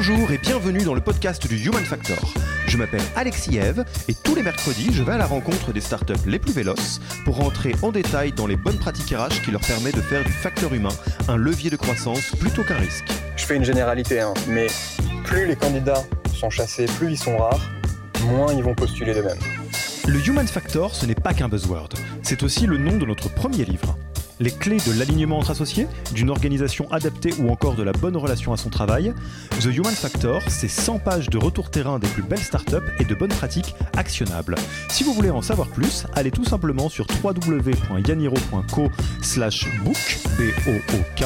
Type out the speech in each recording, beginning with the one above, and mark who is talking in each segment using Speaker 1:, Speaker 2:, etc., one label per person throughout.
Speaker 1: Bonjour et bienvenue dans le podcast du Human Factor. Je m'appelle Alexis Eve et tous les mercredis, je vais à la rencontre des startups les plus véloces pour rentrer en détail dans les bonnes pratiques RH qui leur permettent de faire du facteur humain un levier de croissance plutôt qu'un risque.
Speaker 2: Je fais une généralité, hein, mais plus les candidats sont chassés, plus ils sont rares, moins ils vont postuler de même.
Speaker 1: Le Human Factor, ce n'est pas qu'un buzzword, c'est aussi le nom de notre premier livre les clés de l'alignement entre associés, d'une organisation adaptée ou encore de la bonne relation à son travail. The Human Factor, c'est 100 pages de retour terrain des plus belles startups et de bonnes pratiques actionnables. Si vous voulez en savoir plus, allez tout simplement sur www.yaniro.co B-O-O-K.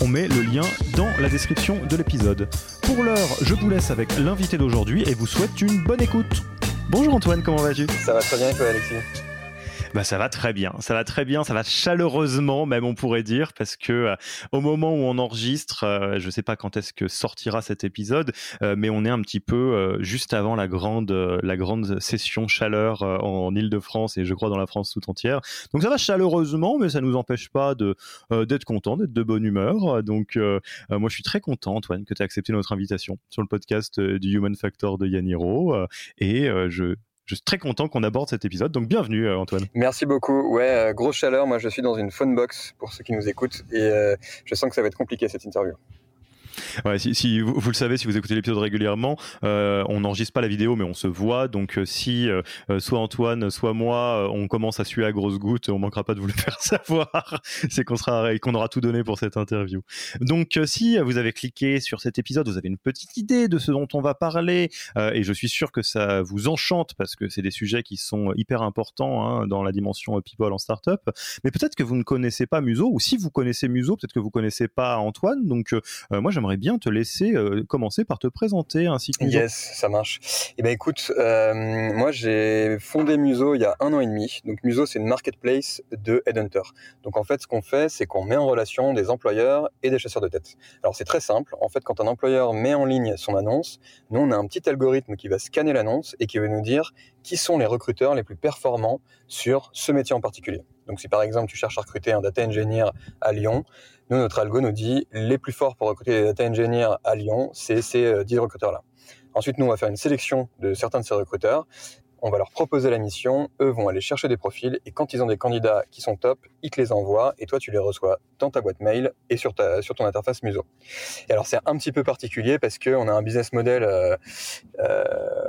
Speaker 1: On met le lien dans la description de l'épisode. Pour l'heure, je vous laisse avec l'invité d'aujourd'hui et vous souhaite une bonne écoute. Bonjour Antoine, comment vas-tu?
Speaker 2: Ça va très bien et toi Alexis?
Speaker 1: Bah, ça va très bien, ça va très bien, ça va chaleureusement même on pourrait dire parce que euh, au moment où on enregistre, euh, je sais pas quand est-ce que sortira cet épisode, euh, mais on est un petit peu juste avant la grande la grande session chaleur en, Île-de-France et je crois dans la France tout entière. Donc ça va chaleureusement, mais ça nous empêche pas de d'être content, d'être de bonne humeur. Donc moi je suis très content Antoine que tu aies accepté notre invitation sur le podcast du Human Factor de Yaniro et je je suis très content qu'on aborde cet épisode. Donc bienvenue euh, Antoine.
Speaker 2: Merci beaucoup. Ouais, euh, grosse chaleur. Moi je suis dans une phone box pour ceux qui nous écoutent et euh, je sens que ça va être compliqué cette interview.
Speaker 1: Ouais, si, vous, le savez, si vous écoutez l'épisode régulièrement, euh, on n'enregistre pas la vidéo, mais on se voit. Donc, euh, si euh, soit Antoine, soit moi, on commence à suer à grosses gouttes, on manquera pas de vous le faire savoir. C'est qu'on sera, qu'on aura tout donné pour cette interview. Donc, si vous avez cliqué sur cet épisode, vous avez une petite idée de ce dont on va parler, et je suis sûr que ça vous enchante parce que c'est des sujets qui sont hyper importants hein, dans la dimension people en startup. Mais peut-être que vous ne connaissez pas Muso, ou si vous connaissez Muso, peut-être que vous connaissez pas Antoine. Donc, moi, j'aimerais bien te laisser euh, commencer par te présenter ainsi que
Speaker 2: Yes, ça marche. Eh ben écoute, euh, moi j'ai fondé Muso il y a un an et demi. Donc Muso c'est une marketplace de headhunter. Donc en fait ce qu'on fait c'est qu'on met en relation des employeurs et des chasseurs de tête. Alors c'est très simple. En fait quand un employeur met en ligne son annonce, nous on a un petit algorithme qui va scanner l'annonce et qui va nous dire qui sont les recruteurs les plus performants sur ce métier en particulier. Donc si par exemple tu cherches à recruter un data engineer à Lyon, nous, notre algo nous dit les plus forts pour recruter des data engineers à Lyon, c'est ces 10 euh, recruteurs-là. Ensuite, nous, on va faire une sélection de certains de ces recruteurs. On va leur proposer la mission, eux vont aller chercher des profils et quand ils ont des candidats qui sont top, ils te les envoient et toi tu les reçois dans ta boîte mail et sur, ta, sur ton interface Muso. Et alors c'est un petit peu particulier parce qu'on a un business model euh, euh,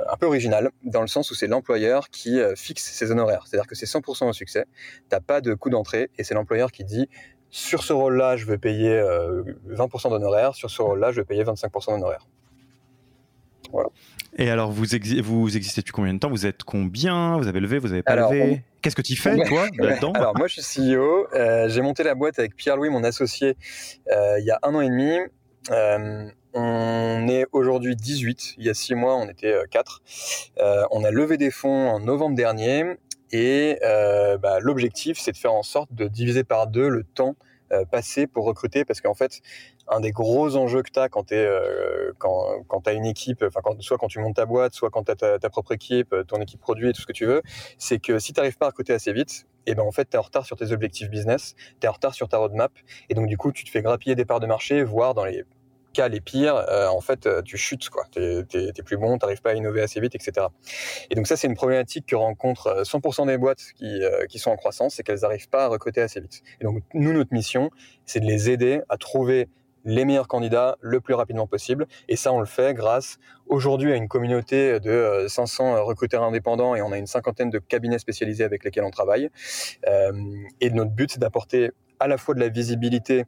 Speaker 2: un peu original dans le sens où c'est l'employeur qui fixe ses honoraires. C'est-à-dire que c'est 100% au succès, t'as pas de coût d'entrée et c'est l'employeur qui dit sur ce rôle-là, je vais payer 20% euh, d'honoraires, sur ce rôle-là, je vais payer 25% d'honoraires.
Speaker 1: Voilà. Et alors, vous, vous existez depuis combien de temps? Vous êtes combien? Vous avez levé? Vous avez pas levé? Qu'est-ce que tu fais, toi, là-dedans?
Speaker 2: Alors, moi, je suis CEO. Euh, j'ai monté la boîte avec Pierre-Louis, mon associé, euh, il y a un an et demi. on est aujourd'hui 18. Il y a six mois, on était 4. on a levé des fonds en novembre dernier et euh, bah, l'objectif, c'est de faire en sorte de diviser par deux le temps euh, passé pour recruter, parce qu'en fait, un des gros enjeux que tu as quand tu euh, quand, quand as une équipe, enfin soit quand tu montes ta boîte, soit quand tu as ta, propre équipe, ton équipe produit et tout ce que tu veux, c'est que si tu n'arrives pas à recruter assez vite, et eh ben en fait, tu es en retard sur tes objectifs business, tu es en retard sur ta roadmap, et donc du coup, tu te fais grappiller des parts de marché, voire dans les les pires, euh, en fait, euh, tu chutes, quoi. T'es, es, plus bon, t'arrives pas à innover assez vite, etc. Et donc ça, c'est une problématique que rencontrent 100% euh, des boîtes qui, qui sont en croissance, c'est qu'elles n'arrivent pas à recruter assez vite. Et donc nous, notre mission, c'est de les aider à trouver les meilleurs candidats le plus rapidement possible. Et ça, on le fait grâce aujourd'hui à une communauté de 500 recruteurs indépendants et on a une cinquantaine de cabinets spécialisés avec lesquels on travaille. et notre but, c'est d'apporter à la fois de la visibilité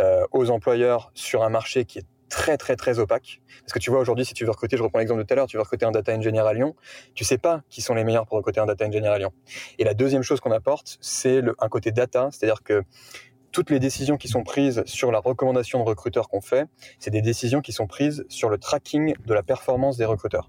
Speaker 2: euh, aux employeurs sur un marché qui est très très très opaque. Parce que tu vois aujourd'hui, si tu veux recruter, je reprends l'exemple de tout à l'heure, tu veux recruter un data engineer à Lyon, tu sais pas qui sont les meilleurs pour recruter un data engineer à Lyon. Et la deuxième chose qu'on apporte, c'est un côté data, c'est-à-dire que toutes les décisions qui sont prises sur la recommandation de recruteurs qu'on fait, c'est des décisions qui sont prises sur le tracking de la performance des recruteurs.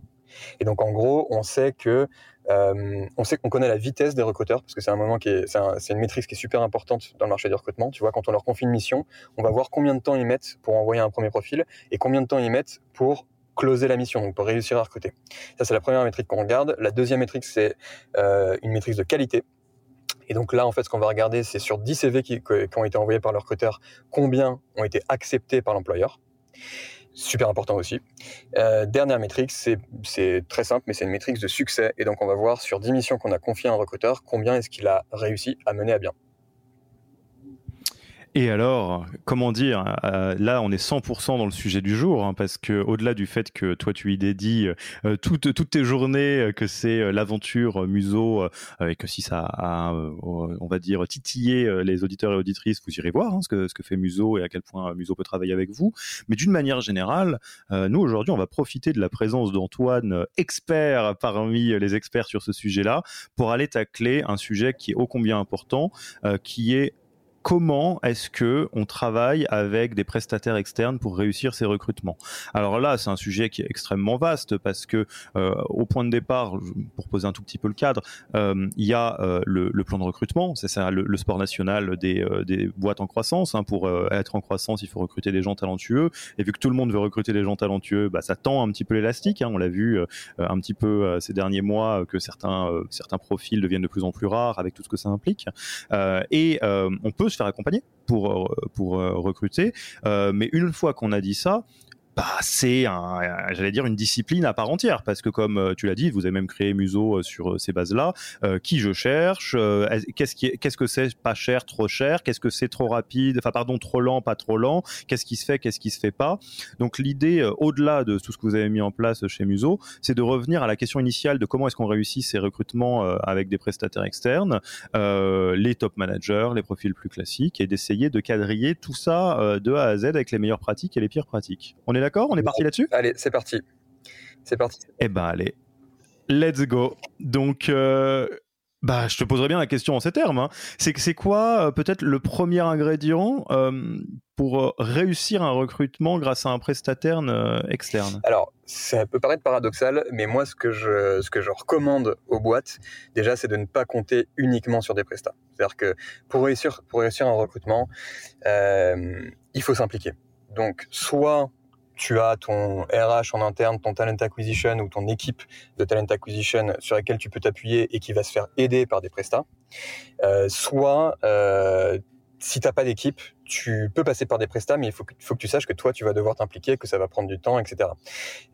Speaker 2: Et donc en gros, on sait que euh, on sait qu'on connaît la vitesse des recruteurs parce que c'est un moment qui est, c'est, une maîtrise qui est super importante dans le marché du recrutement. Tu vois, quand on leur confie une mission, on va voir combien de temps ils mettent pour envoyer un premier profil et combien de temps ils mettent pour closer la mission, donc pour réussir à recruter. Ça, c'est la première métrique qu'on regarde. La deuxième métrique, c'est euh, une métrique de qualité. Et donc là, en fait, ce qu'on va regarder, c'est sur 10 CV qui, qui ont été envoyés par le recruteur, combien ont été acceptés par l'employeur super important aussi. Euh, dernière métrique, c'est très simple, mais c'est une métrique de succès. Et donc, on va voir sur 10 missions qu'on a confiées à un recruteur, combien est-ce qu'il a réussi à mener à bien.
Speaker 1: Et alors, comment dire, euh, là on est 100% dans le sujet du jour, hein, parce que au-delà du fait que toi tu y dédies euh, toutes, toutes tes journées, euh, que c'est l'aventure Muso, et que si ça a, on va dire, titillé les auditeurs et auditrices, vous irez voir hein, ce, que, ce que fait Muso et à quel point Muso peut travailler avec vous. Mais d'une manière générale, nous aujourd'hui on va profiter de la présence d'Antoine, expert parmi les experts sur ce sujet-là, pour aller tacler un sujet qui est ô combien important, qui est comment est-ce que on travaille avec des prestataires externes pour réussir ces recrutements? Alors là, c'est un sujet qui est extrêmement vaste parce que euh, au point de départ, pour poser un tout petit peu le cadre, euh, il y a euh, le, plan de recrutement, c'est ça le, le, sport national des, des boîtes en croissance. Hein, pour être en croissance, il faut recruter des gens talentueux. Et vu que tout le monde veut recruter des gens talentueux, bah, ça tend un petit peu l'élastique. Hein, on l'a vu un petit peu ces derniers mois que certains certains profils deviennent de plus en plus rares avec tout ce que ça implique. et on peut faire accompagner pour, euh, euh, recruter. Euh, mais une fois qu'on a dit ça, bah, c'est un, j'allais dire une discipline à part entière parce que comme euh, tu l'as dit, vous avez même créé Muso euh, sur euh, ces bases-là. qui je cherche Qu'est-ce qui, que c'est pas cher, trop cher? Qu'est-ce que c'est trop rapide? Enfin pardon, trop lent, pas trop lent? Qu'est-ce qui se fait Qu'est-ce qui se fait pas? Donc l'idée, au-delà de tout ce que vous avez mis en place chez Muso, c'est de revenir à la question initiale de comment est-ce qu'on réussit ces recrutements avec des prestataires externes, les top managers, les profils plus classiques, et d'essayer de quadriller tout ça de A à Z avec les meilleures pratiques et les pires pratiques. D'accord? On est parti là-dessus?
Speaker 2: Allez, c'est parti. C'est parti.
Speaker 1: Eh ben, allez. Let's go. Donc, euh, bah, je te poserai bien la question en ces termes. Hein. C'est c'est quoi euh, peut-être le premier ingrédient euh, pour réussir un recrutement grâce à un prestataire externe?
Speaker 2: Alors, ça peut paraître paradoxal, mais moi, ce que je, ce que je recommande aux boîtes, déjà, c'est de ne pas compter uniquement sur des prestats. C'est-à-dire que pour réussir, pour réussir un recrutement, il faut s'impliquer. Donc, soit tu as ton RH en interne, ton talent acquisition ou ton équipe de talent acquisition sur laquelle tu peux t'appuyer et qui va se faire aider par des prestats. Euh, soit, euh, si tu n'as pas d'équipe, tu peux passer par des prestats, mais il faut que, tu saches que toi, tu vas devoir t'impliquer, que ça va prendre du temps, etc.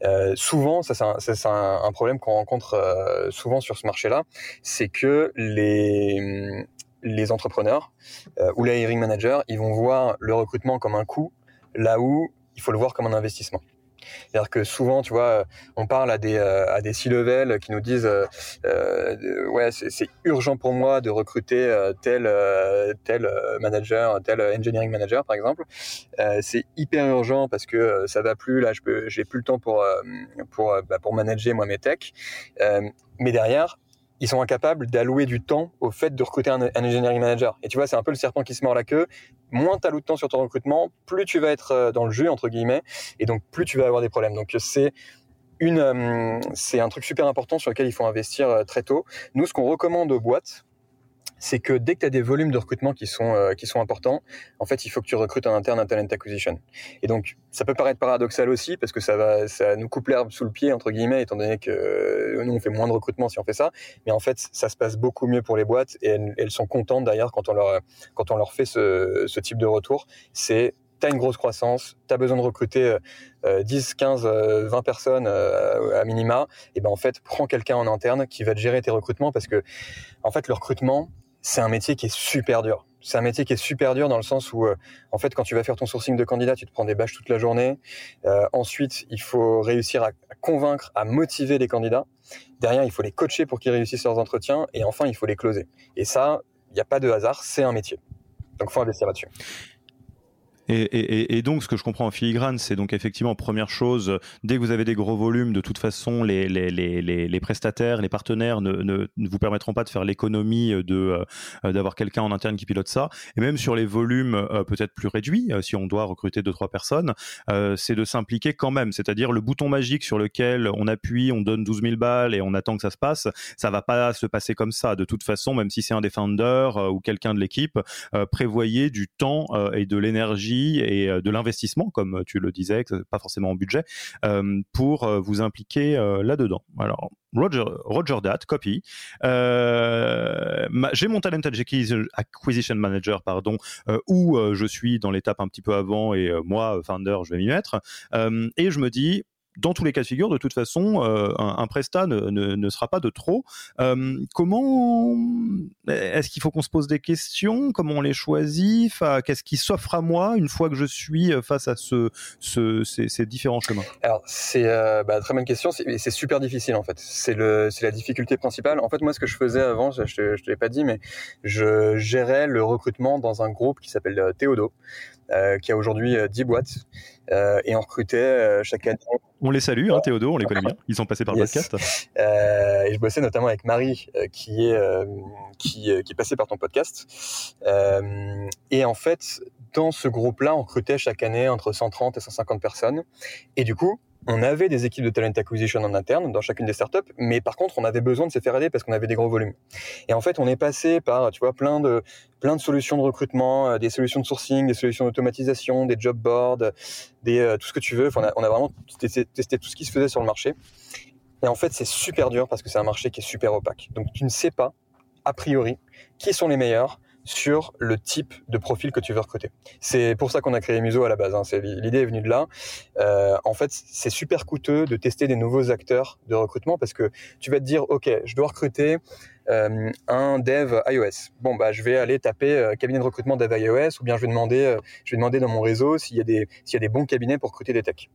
Speaker 2: Euh, souvent, ça c'est un, problème qu'on rencontre euh, souvent sur ce marché-là, c'est que les entrepreneurs ou les hiring managers, ils vont voir le recrutement comme un coût, là où il faut le voir comme un investissement. C'est-à-dire que souvent, tu vois, on parle à des euh, à des C-level qui nous disent euh, euh, ouais c'est urgent pour moi de recruter tel tel manager, tel engineering manager par exemple. c'est hyper urgent parce que ça va plus là, je peux j'ai plus le temps pour pour bah, pour manager moi mes techs. mais derrière, ils sont incapables d'allouer du temps au fait de recruter un, engineering manager. Et tu vois, c'est un peu le serpent qui se mord la queue. Moins tu alloues de temps sur ton recrutement, plus tu vas être euh, dans le jeu, entre guillemets, et donc plus tu vas avoir des problèmes. Donc c'est une, euh, c'est un truc super important sur lequel il faut investir euh, très tôt. Nous, ce qu'on recommande aux boîtes, c'est que dès que tu as des volumes de recrutement qui sont, euh, qui sont importants, en fait, il faut que tu recrutes en interne un talent acquisition. Et donc, ça peut paraître paradoxal aussi, parce que ça, va, ça nous coupe l'herbe sous le pied, entre guillemets, étant donné que euh, nous, on fait moins de recrutement si on fait ça. Mais en fait, ça se passe beaucoup mieux pour les boîtes et elles, sont contentes d'ailleurs quand, on leur, quand on leur fait ce, type de retour. C'est tu as une grosse croissance, tu as besoin de recruter 10, 15, 20 personnes euh, à minima, et ben en fait, prends quelqu'un en interne qui va te gérer tes recrutements parce que en fait, le recrutement, c'est un métier qui est super dur. C'est un métier qui est super dur dans le sens où, euh, en fait, quand tu vas faire ton sourcing de candidats, tu te prends des bâches toute la journée. Euh, ensuite, il faut réussir à, convaincre, à motiver les candidats. Derrière, il faut les coacher pour qu'ils réussissent leurs entretiens. Et enfin, il faut les closer. Et ça, il n'y a pas de hasard, c'est un métier. Donc, faut investir là-dessus.
Speaker 1: Et, donc, ce que je comprends en filigrane, c'est donc effectivement, première chose, dès que vous avez des gros volumes, de toute façon, les, les, les, les prestataires, les partenaires ne, ne, vous permettront pas de faire l'économie de euh, d'avoir quelqu'un en interne qui pilote ça. Et même sur les volumes euh, peut-être plus réduits, euh, si on doit recruter deux trois personnes, c'est de s'impliquer quand même. C'est-à-dire le bouton magique sur lequel on appuie, on donne 12 000 balles et on attend que ça se passe, ça va pas se passer comme ça. De toute façon, même si c'est un defender ou quelqu'un de l'équipe, prévoyez du temps et de l'énergie et euh, de l'investissement, comme tu le disais, pas forcément en budget, euh, pour euh, vous impliquer là-dedans. Alors, Roger, Roger that, copy. j'ai mon Talent Acquisition Manager, pardon, où je suis dans l'étape un petit peu avant et moi, founder, je vais m'y mettre. et je me dis, dans tous les cas de figure, de toute façon, euh, un, prestat ne, sera pas de trop. Euh, comment est-ce qu'il faut qu'on se pose des questions? Comment on les choisit? Qu'est-ce qui s'offre à moi une fois que je suis face à ce, ces, différents chemins?
Speaker 2: Alors, c'est euh, bah, très bonne question. C'est super difficile en fait. C'est la difficulté principale. En fait, moi, ce que je faisais avant, je ne te l'ai pas dit, mais je gérais le recrutement dans un groupe qui s'appelle Théodo. Euh, qui a aujourd'hui 10 euh, boîtes. Euh, et on recrutait chaque année.
Speaker 1: On les salue, hein, Théodo, on les connaît bien. Ils sont passés par le podcast.
Speaker 2: et je bossais notamment avec Marie, qui, est, qui, qui est passée par ton podcast. et en fait, dans ce groupe-là, on recrutait chaque année entre 130 et 150 personnes. Et du coup, on avait des équipes de talent acquisition en interne dans chacune des startups, mais par contre, on avait besoin de se faire aider parce qu'on avait des gros volumes. Et en fait, on est passé par, tu vois, plein de, plein de solutions de recrutement, euh, des solutions de sourcing, des solutions d'automatisation, des job boards, euh, tout ce que tu veux. Enfin, on, a, vraiment testé, tout ce qui se faisait sur le marché. Et en fait, c'est super dur parce que c'est un marché qui est super opaque. Donc, tu ne sais pas, a priori, qui sont les meilleurs, sur le type de profil que tu veux recruter. C'est pour ça qu'on a créé Muso à la base. Hein. L'idée est venue de là. Euh, en fait, c'est super coûteux de tester des nouveaux acteurs de recrutement parce que tu vas te dire, OK, je dois recruter euh, un dev iOS. Bon, bah, je vais aller taper euh, cabinet de recrutement dev iOS ou bien je vais demander, je vais demander dans mon réseau s'il y, a des, s'il y a des bons cabinets pour recruter des techs.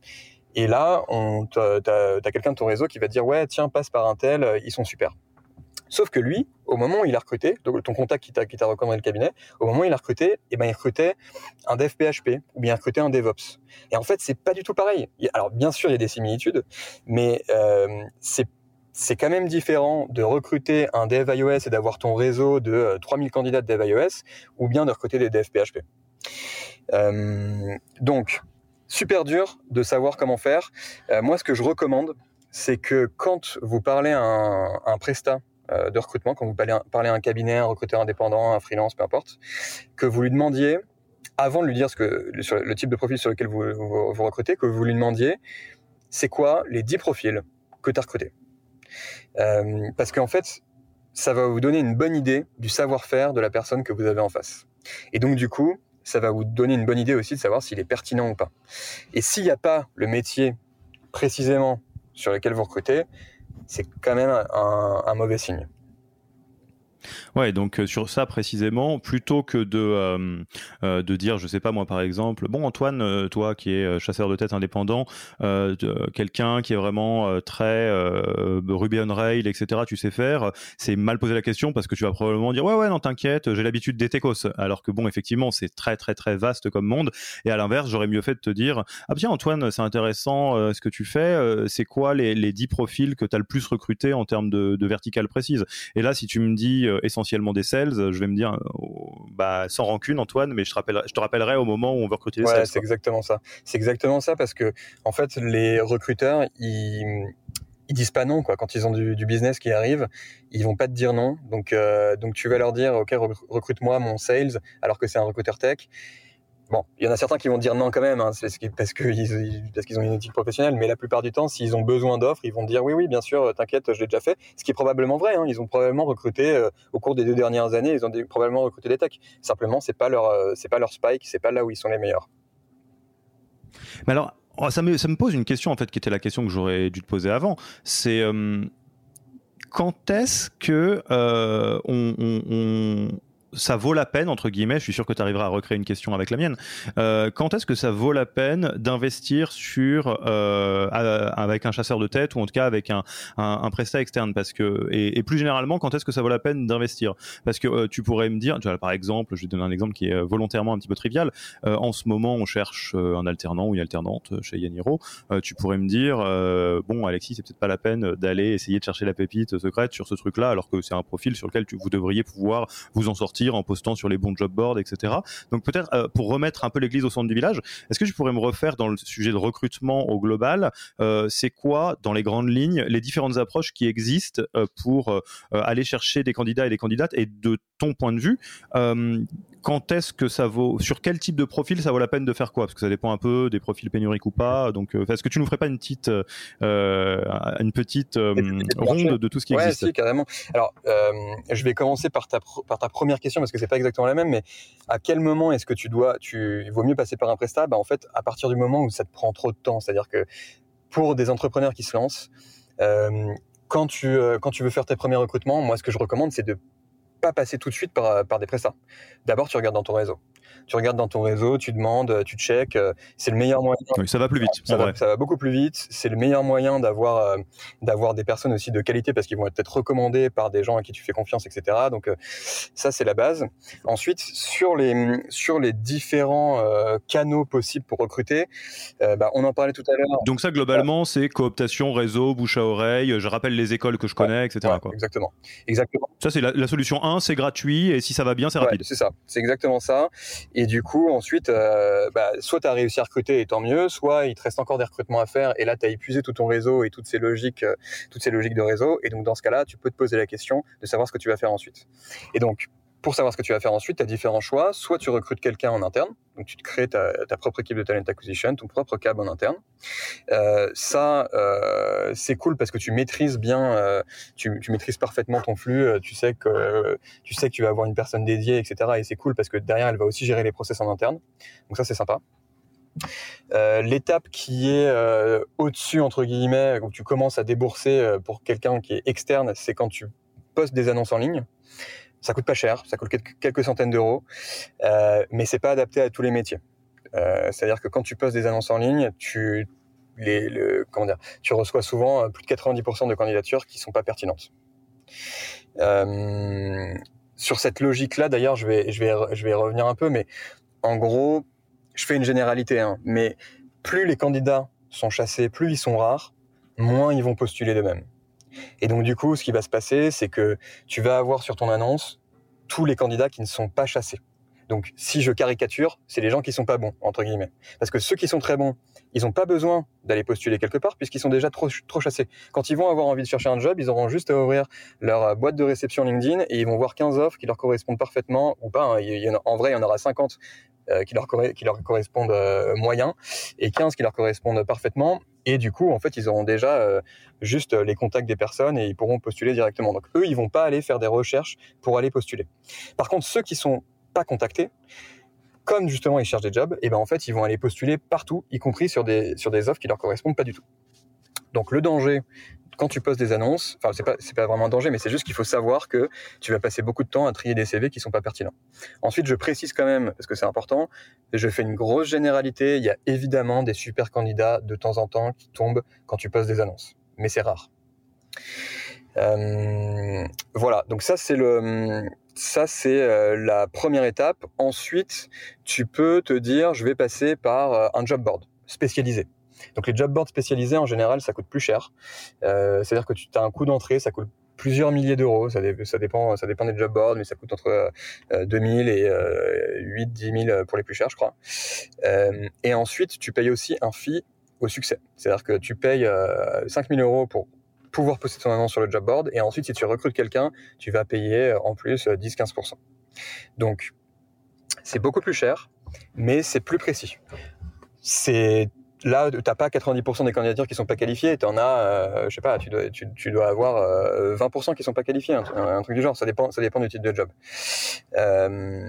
Speaker 2: Et là, tu as, quelqu'un de ton réseau qui va te dire, ouais, tiens, passe par un tel, ils sont super. Sauf que lui, au moment où il a recruté, ton contact qui t'a, qui t'a recommandé le cabinet, au moment où il a recruté, eh ben, il recrutait un dev PHP ou bien il recrutait un DevOps. Et en fait, c'est pas du tout pareil. Alors, bien sûr, il y a des similitudes, mais euh, c'est c'est quand même différent de recruter un dev iOS et d'avoir ton réseau de 3000 euh, candidats de dev iOS ou bien de recruter des dev PHP. Euh, donc, super dur de savoir comment faire. moi, ce que je recommande, c'est que quand vous parlez à un, un prestat de recrutement, quand vous parlez, à un cabinet, un recruteur indépendant, un freelance, peu importe, que vous lui demandiez, avant de lui dire ce que, le, type de profil sur lequel vous, vous, recrutez, que vous lui demandiez, c'est quoi les 10 profils que tu as recrutés? Euh, Parce qu'en fait, ça va vous donner une bonne idée du savoir-faire de la personne que vous avez en face. Et donc, du coup, ça va vous donner une bonne idée aussi de savoir s'il est pertinent ou pas. Et s'il n'y a pas le métier précisément sur lequel vous recrutez, c'est quand même un, mauvais signe.
Speaker 1: Ouais, donc euh, sur ça précisément, plutôt que de euh, euh, de dire, je sais pas moi par exemple, bon Antoine, toi qui es chasseur de tête indépendant, quelqu'un qui est vraiment très Ruby on Rail, etc. Tu sais faire, c'est mal poser la question parce que tu vas probablement dire ouais ouais non t'inquiète, j'ai l'habitude des techos, alors que bon effectivement c'est très très très vaste comme monde. Et à l'inverse, j'aurais mieux fait de te dire ah bien Antoine, c'est intéressant ce que tu fais, c'est quoi les les 10 profils que tu as le plus recruté en termes de, de verticale précise? Et là si tu me dis essentiellement des sales, je vais me dire, euh, bah, sans rancune, Antoine, mais je te, rappellerai, je te rappellerai au moment où on veut recruter des
Speaker 2: ouais, C'est exactement ça. C'est exactement ça parce que, en fait, les recruteurs, ils, ils disent pas non quoi. Quand ils ont du, business qui arrive, ils vont pas te dire non. Donc euh, donc tu vas leur dire ok recrute-moi mon sales alors que c'est un recruteur tech. Bon, il y en a certains qui vont dire non quand même, hein, parce qu'ils ont une éthique professionnelle, mais la plupart du temps, s'ils ont besoin d'offres, ils vont dire oui, oui, bien sûr, t'inquiète, je l'ai déjà fait. Ce qui est probablement vrai. Hein, ils ont probablement recruté euh, au cours des deux dernières années, ils ont probablement recruté des techs. Simplement, c'est pas euh, pas leur spike, c'est pas là où ils sont les meilleurs.
Speaker 1: Mais alors, Oh, ça, me, pose une question, en fait, qui était la question que j'aurais dû te poser avant. C'est euh, quand est-ce que euh, on, ça vaut la peine, entre guillemets, je suis sûr que tu arriveras à recréer une question avec la mienne, euh, quand est-ce que ça vaut la peine d'investir sur euh, avec un chasseur de tête ou en tout cas avec un, un, un prestat externe? Parce que et, plus généralement quand est-ce que ça vaut la peine d'investir? Parce que euh, tu pourrais me dire par exemple je vais donner un exemple qui est volontairement un petit peu trivial en ce moment on cherche un alternant ou une alternante chez Yaniro tu pourrais me dire bon Alexis c'est peut-être pas la peine d'aller essayer de chercher la pépite secrète sur ce truc là alors que c'est un profil sur lequel tu, vous devriez pouvoir vous en sortir en postant sur les bons job boards, etc. Donc peut-être euh, pour remettre un peu l'église au centre du village, est-ce que tu pourrais me refaire dans le sujet de recrutement au global, euh, c'est quoi dans les grandes lignes les différentes approches qui existent euh, pour aller chercher des candidats et des candidates? Et de ton point de vue, quand est-ce que ça vaut, sur quel type de profil ça vaut la peine de faire quoi? Parce que ça dépend un peu des profils pénuriques ou pas. Donc, est-ce que tu nous ferais pas une petite, une petite ronde de tout ce qui existe?
Speaker 2: Ouais, si, carrément. Alors, je vais commencer par ta, par ta première question parce que c'est pas exactement la même, mais à quel moment est-ce que tu dois, tu, il vaut mieux passer par un prestat? Bah, En fait, à partir du moment où ça te prend trop de temps, c'est-à-dire que pour des entrepreneurs qui se lancent, euh, quand, tu, euh, quand tu veux faire tes premiers recrutements, moi, ce que je recommande, c'est de pas passer tout de suite par, par des prestats. D'abord, tu regardes dans ton réseau tu regardes dans ton réseau, tu demandes, euh, tu check. Euh, c'est le meilleur moyen.
Speaker 1: Oui, ça va plus vite.
Speaker 2: Ça, va, ça va, beaucoup plus vite. C'est le meilleur moyen d'avoir euh, d'avoir des personnes aussi de qualité parce qu'ils vont être recommandés par des gens à qui tu fais confiance, etc. Donc ça c'est la base. Ensuite sur les sur les différents canaux possibles pour recruter, bah, on en parlait tout à l'heure.
Speaker 1: Donc ça globalement c'est cooptation, réseau, bouche à oreille. Je rappelle les écoles que je connais, etc. quoi.
Speaker 2: Exactement. Exactement.
Speaker 1: Ça c'est la, solution 1, c'est gratuit et si ça va bien c'est rapide.
Speaker 2: c'est ça. C'est exactement ça. Et du coup, ensuite, euh, bah, soit tu as réussi à recruter et tant mieux, soit il te reste encore des recrutements à faire et là, tu as épuisé tout ton réseau et toutes ces logiques, euh, toutes ces logiques de réseau. Et donc, dans ce cas-là, tu peux te poser la question de savoir ce que tu vas faire ensuite. Et donc, pour savoir ce que tu vas faire ensuite, tu as différents choix. Soit tu recrutes quelqu'un en interne, donc tu te crées ta, propre équipe de talent acquisition, ton propre cab en interne. Euh, ça, euh, c'est cool parce que tu maîtrises bien, euh, tu, maîtrises parfaitement ton flux. Tu sais que tu sais que tu vas avoir une personne dédiée, etc. Et c'est cool parce que derrière, elle va aussi gérer les process en interne. Donc ça, c'est sympa. L'étape qui est au-dessus entre guillemets, où tu commences à débourser pour quelqu'un qui est externe, c'est quand tu postes des annonces en ligne. Ça coûte pas cher, ça coûte quelques centaines d'euros, euh, mais c'est pas adapté à tous les métiers. Euh, C'est-à-dire que quand tu postes des annonces en ligne, tu les, le, comment dire, tu reçois souvent euh, plus de 90% de candidatures qui sont pas pertinentes. Euh, sur cette logique-là, d'ailleurs, je vais, je vais, je vais revenir un peu, mais en gros, je fais une généralité, hein, mais plus les candidats sont chassés, plus ils sont rares, moins ils vont postuler d'eux-mêmes. Et donc du coup, ce qui va se passer, c'est que tu vas avoir sur ton annonce tous les candidats qui ne sont pas chassés. Donc si je caricature, c'est les gens qui sont pas bons entre guillemets, parce que ceux qui sont très bons, ils n'ont pas besoin d'aller postuler quelque part puisqu'ils sont déjà trop trop chassés. Quand ils vont avoir envie de chercher un job, ils auront juste à ouvrir leur euh, boîte de réception LinkedIn et ils vont voir 15 offres qui leur correspondent parfaitement ou pas. Hein. en, vrai, il y en aura 50 euh, qui, leur, qui leur correspondent euh, moyen et 15 qui leur correspondent parfaitement. Et du coup, en fait, ils auront déjà euh, juste les contacts des personnes et ils pourront postuler directement. Donc eux, ils vont pas aller faire des recherches pour aller postuler. Par contre, ceux qui sont pas contactés, comme justement ils cherchent des jobs, et eh ben en fait, ils vont aller postuler partout, y compris sur des sur des offres qui leur correspondent pas du tout. Donc le danger quand tu postes des annonces, enfin c'est pas pas vraiment un danger, mais c'est juste qu'il faut savoir que tu vas passer beaucoup de temps à trier des CV qui sont pas pertinents. Ensuite, je précise quand même parce que c'est important, je fais une grosse généralité. Il y a évidemment des super candidats de temps en temps qui tombent quand tu postes des annonces, mais c'est rare. Euh, voilà, donc ça c'est le ça c'est euh, la première étape. Ensuite, tu peux te dire je vais passer par euh, un job board spécialisé. Donc les job boards spécialisés en général, ça coûte plus cher. Euh, c'est-à-dire que tu as un coût d'entrée, ça coûte plusieurs milliers d'euros. Ça, dépend, ça dépend des job boards, mais ça coûte entre 2000 et 8 10 000 pour les plus chers, je crois. Euh, et ensuite, tu payes aussi un fee au succès. C'est-à-dire que tu payes 5000 euros pour pouvoir poster ton annonce sur le job board. Et ensuite, si tu recrutes quelqu'un, tu vas payer en plus 10-15%. Donc, c'est beaucoup plus cher, mais c'est plus précis. C'est là, tu n'as pas 90% des candidatures qui sont pas qualifiées, tu en as, euh, je sais pas, tu dois, avoir 20% euh, qui sont pas qualifiés, un, truc du genre, ça dépend, ça dépend du type de job. Euh,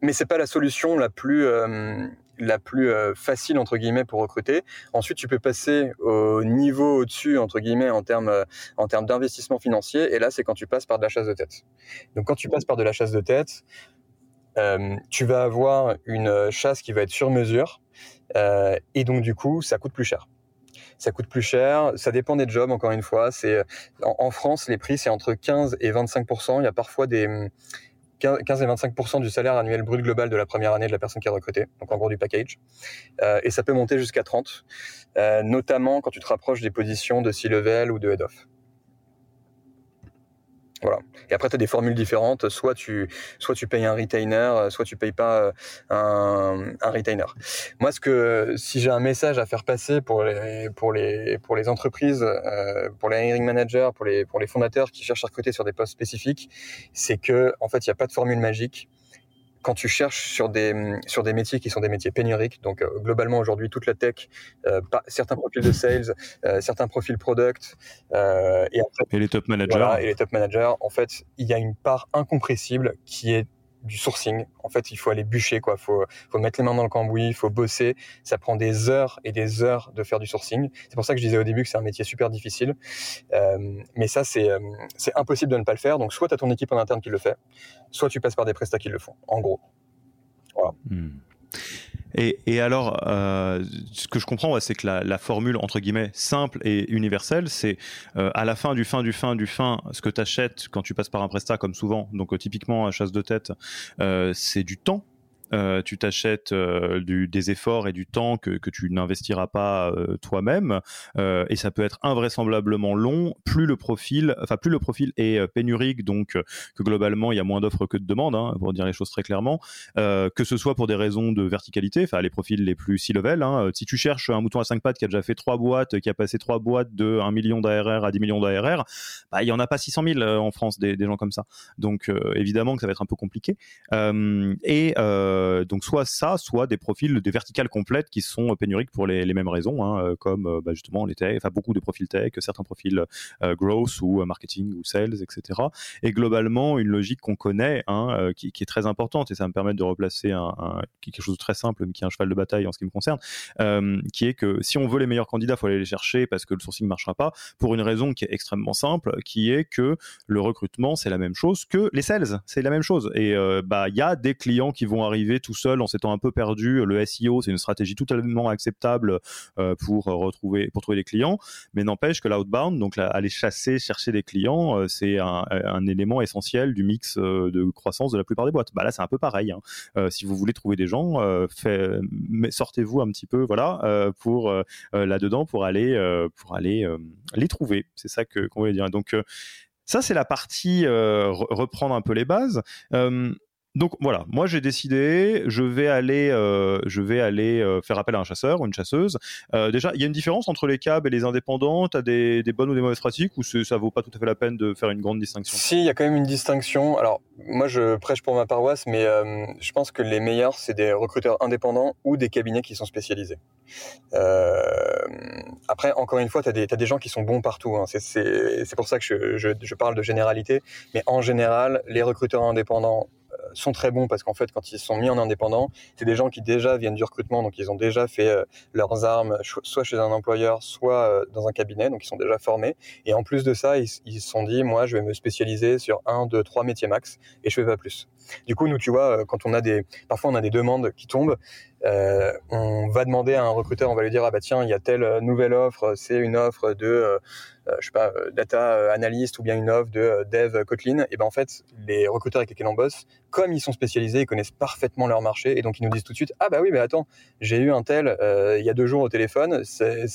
Speaker 2: mais c'est pas la solution la plus, euh, facile, entre guillemets, pour recruter. Ensuite, tu peux passer au niveau au-dessus, entre guillemets, en termes, en termes d'investissement financier, et là, c'est quand tu passes par de la chasse de tête. Donc, quand tu passes par de la chasse de tête, tu vas avoir une chasse qui va être sur mesure, euh, et donc, du coup, ça coûte plus cher. Ça coûte plus cher. Ça dépend des jobs, encore une fois. C'est en, France, les prix, c'est entre 15 et 25 Il y a parfois des 15 et 25% du salaire annuel brut global de la première année de la personne qui est recrutée, donc en gros du package. Euh, et ça peut monter jusqu'à 30, euh, notamment quand tu te rapproches des positions de C-level ou de head-off. Voilà. Et après, tu as des formules différentes. Soit tu, soit tu payes un retainer, soit tu payes pas euh, un, un retainer. Moi, ce que, si j'ai un message à faire passer pour les, pour les, pour les entreprises, euh, pour les hiring managers, pour les, pour les fondateurs qui cherchent à recruter sur des postes spécifiques, c'est que, en fait, il n'y a pas de formule magique quand tu cherches sur des, sur des métiers qui sont des métiers pénuriques, donc euh, globalement aujourd'hui toute la tech, euh, certains profils de sales, euh, certains profils product,
Speaker 1: et, après, et les top managers.
Speaker 2: et les top managers, en fait, il y a une part incompressible qui est du sourcing. En fait, il faut aller bûcher, quoi. Faut, faut mettre les mains dans le cambouis, il faut bosser. Ça prend des heures et des heures de faire du sourcing. C'est pour ça que je disais au début que c'est un métier super difficile. Euh, mais ça, c'est, euh, c'est impossible de ne pas le faire. Donc, soit tu as ton équipe en interne qui le fait, soit tu passes par des prestats qui le font. En gros. Voilà.
Speaker 1: Hmm. Et, alors, euh, ce que je comprends, c'est que la, formule, entre guillemets, simple et universelle, c'est euh, à la fin du fin du fin du fin, ce que tu achètes quand tu passes par un prestat, comme souvent, donc euh, typiquement à chasse de tête, c'est du temps euh, tu t'achètes euh, des efforts et du temps que, tu n'investiras pas euh, toi-même, et ça peut être invraisemblablement long. Plus le profil, enfin plus le profil est pénurique, donc que globalement il y a moins d'offres que de demandes, hein, pour dire les choses très clairement, que ce soit pour des raisons de verticalité, enfin les profils les plus C-level. Hein, si tu cherches un mouton à 5 pattes qui a déjà fait trois boîtes, qui a passé trois boîtes de 1 million d'ARR à 10 millions d'ARR, bah, il y en a pas 600 000 en France des, des gens comme ça. Donc évidemment que ça va être un peu compliqué. et euh, donc soit ça, soit des profils, des verticales complètes qui sont pénuriques pour les, mêmes raisons, hein, euh, comme euh, bah, justement les tech, enfin beaucoup de profils tech, certains profils growth ou marketing ou sales, etc. Et globalement, une logique qu'on connaît, hein, qui, est très importante, et ça me permet de replacer quelque chose de très simple, mais qui est un cheval de bataille en ce qui me concerne, qui est que si on veut les meilleurs candidats, il faut aller les chercher parce que le sourcing ne marchera pas, pour une raison qui est extrêmement simple, qui est que le recrutement, c'est la même chose que les sales, c'est la même chose. Et bah il y a des clients qui vont arriver tout seul en s'étant un peu perdu. Le SEO, c'est une stratégie totalement acceptable euh, pour retrouver, pour trouver des clients, mais n'empêche que l'outbound, donc aller chasser, chercher des clients, euh, c'est un, élément essentiel du mix euh, de croissance de la plupart des boîtes. Bah là, c'est un peu pareil. Hein. si vous voulez trouver des gens, sortez-vous un petit peu, voilà, pour là-dedans, pour aller, pour aller les trouver. C'est ça que qu'on voulait dire. Donc ça, c'est la partie reprendre un peu les bases. Donc voilà, moi j'ai décidé, je vais aller, euh, je vais aller euh, faire appel à un chasseur ou une chasseuse. Euh, déjà, il y a une différence entre les câbles et les indépendants. Tu as des, bonnes ou des mauvaises pratiques ou ça vaut pas tout à fait la peine de faire une grande distinction?
Speaker 2: Si, il y a quand même une distinction. Alors moi je prêche pour ma paroisse, mais je pense que les meilleurs c'est des recruteurs indépendants ou des cabinets qui sont spécialisés. après, encore une fois, tu as, des gens qui sont bons partout. Hein. C'est pour ça que je, je parle de généralité. Mais en général, les recruteurs indépendants sont très bons parce qu'en fait, quand ils sont mis en indépendant, c'est des gens qui déjà viennent du recrutement, donc ils ont déjà fait euh, leurs armes, soit chez un employeur, soit euh, dans un cabinet, donc ils sont déjà formés. Et en plus de ça, ils se sont dit, moi, je vais me spécialiser sur un, deux, trois métiers max, et je fais pas plus. Du coup, nous, tu vois, euh, quand on a des, parfois on a des demandes qui tombent, euh, on va demander à un recruteur, on va lui dire ah bah tiens, il y a telle nouvelle offre, c'est une offre de euh, je sais pas data analyst ou bien une offre de dev Kotlin. Et ben en fait, les recruteurs avec lesquels on bosse, comme ils sont spécialisés, ils connaissent parfaitement leur marché et donc ils nous disent tout de suite ah bah oui mais attends, j'ai eu un tel il y a deux jours au téléphone, c'est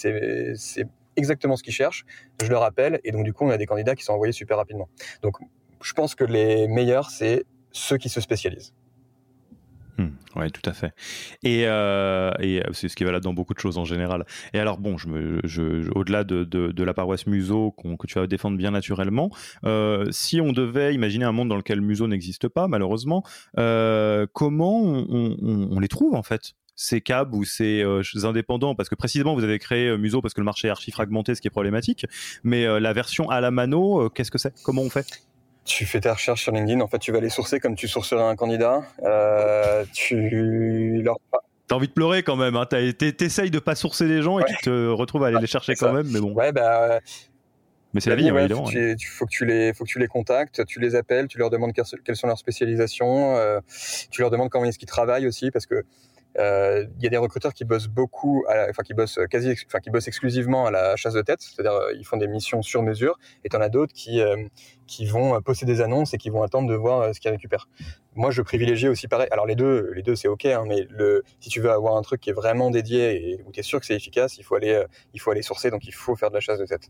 Speaker 2: exactement ce qu'ils cherchent. Je le rappelle et donc du coup on a des candidats qui sont envoyés super rapidement. Donc je pense que les meilleurs c'est ceux qui se spécialisent.
Speaker 1: Hmm, oui, tout à fait. Et, euh, et c'est ce qui va là dans beaucoup de choses en général. Et alors, bon, je je, au-delà de, de, la paroisse Museau que tu vas défendre bien naturellement, euh, si on devait imaginer un monde dans lequel Museau n'existe pas, malheureusement, euh, comment on, les trouve en fait? Ces câbles ou ces euh, indépendants Parce que précisément, vous avez créé euh, Museau parce que le marché est archi fragmenté, ce qui est problématique. Mais euh, la version à la mano, qu'est-ce que c'est? Comment on fait?
Speaker 2: Tu fais tes recherches sur LinkedIn, en fait, tu vas les sourcer comme tu sourcerais un candidat. Euh, tu leur
Speaker 1: T'as envie de pleurer quand même, hein. t'essayes de pas sourcer les gens et tu te retrouves à aller les chercher quand même, mais bon.
Speaker 2: Ouais, bah.
Speaker 1: Mais c'est la vie, évidemment.
Speaker 2: Faut, hein. faut, que tu les, faut que tu les contactes, tu les appelles, tu leur demandes quelles sont leurs spécialisations, euh, tu leur demandes comment est-ce qu'ils travaillent aussi, parce que euh, il y a des recruteurs qui bossent beaucoup, enfin qui bossent quasi, enfin qui bossent exclusivement à la chasse de tête, c'est-à-dire ils font des missions sur mesure. Et t'en as d'autres qui euh, qui vont poster des annonces et qui vont attendre de voir ce qu'ils récupèrent. Moi, je privilégie aussi pareil. Alors les deux, les deux c'est ok, hein, mais si tu veux avoir un truc qui est vraiment dédié et où tu es sûr que c'est efficace, il faut aller, il faut aller sourcer, donc il faut faire de la chasse de tête.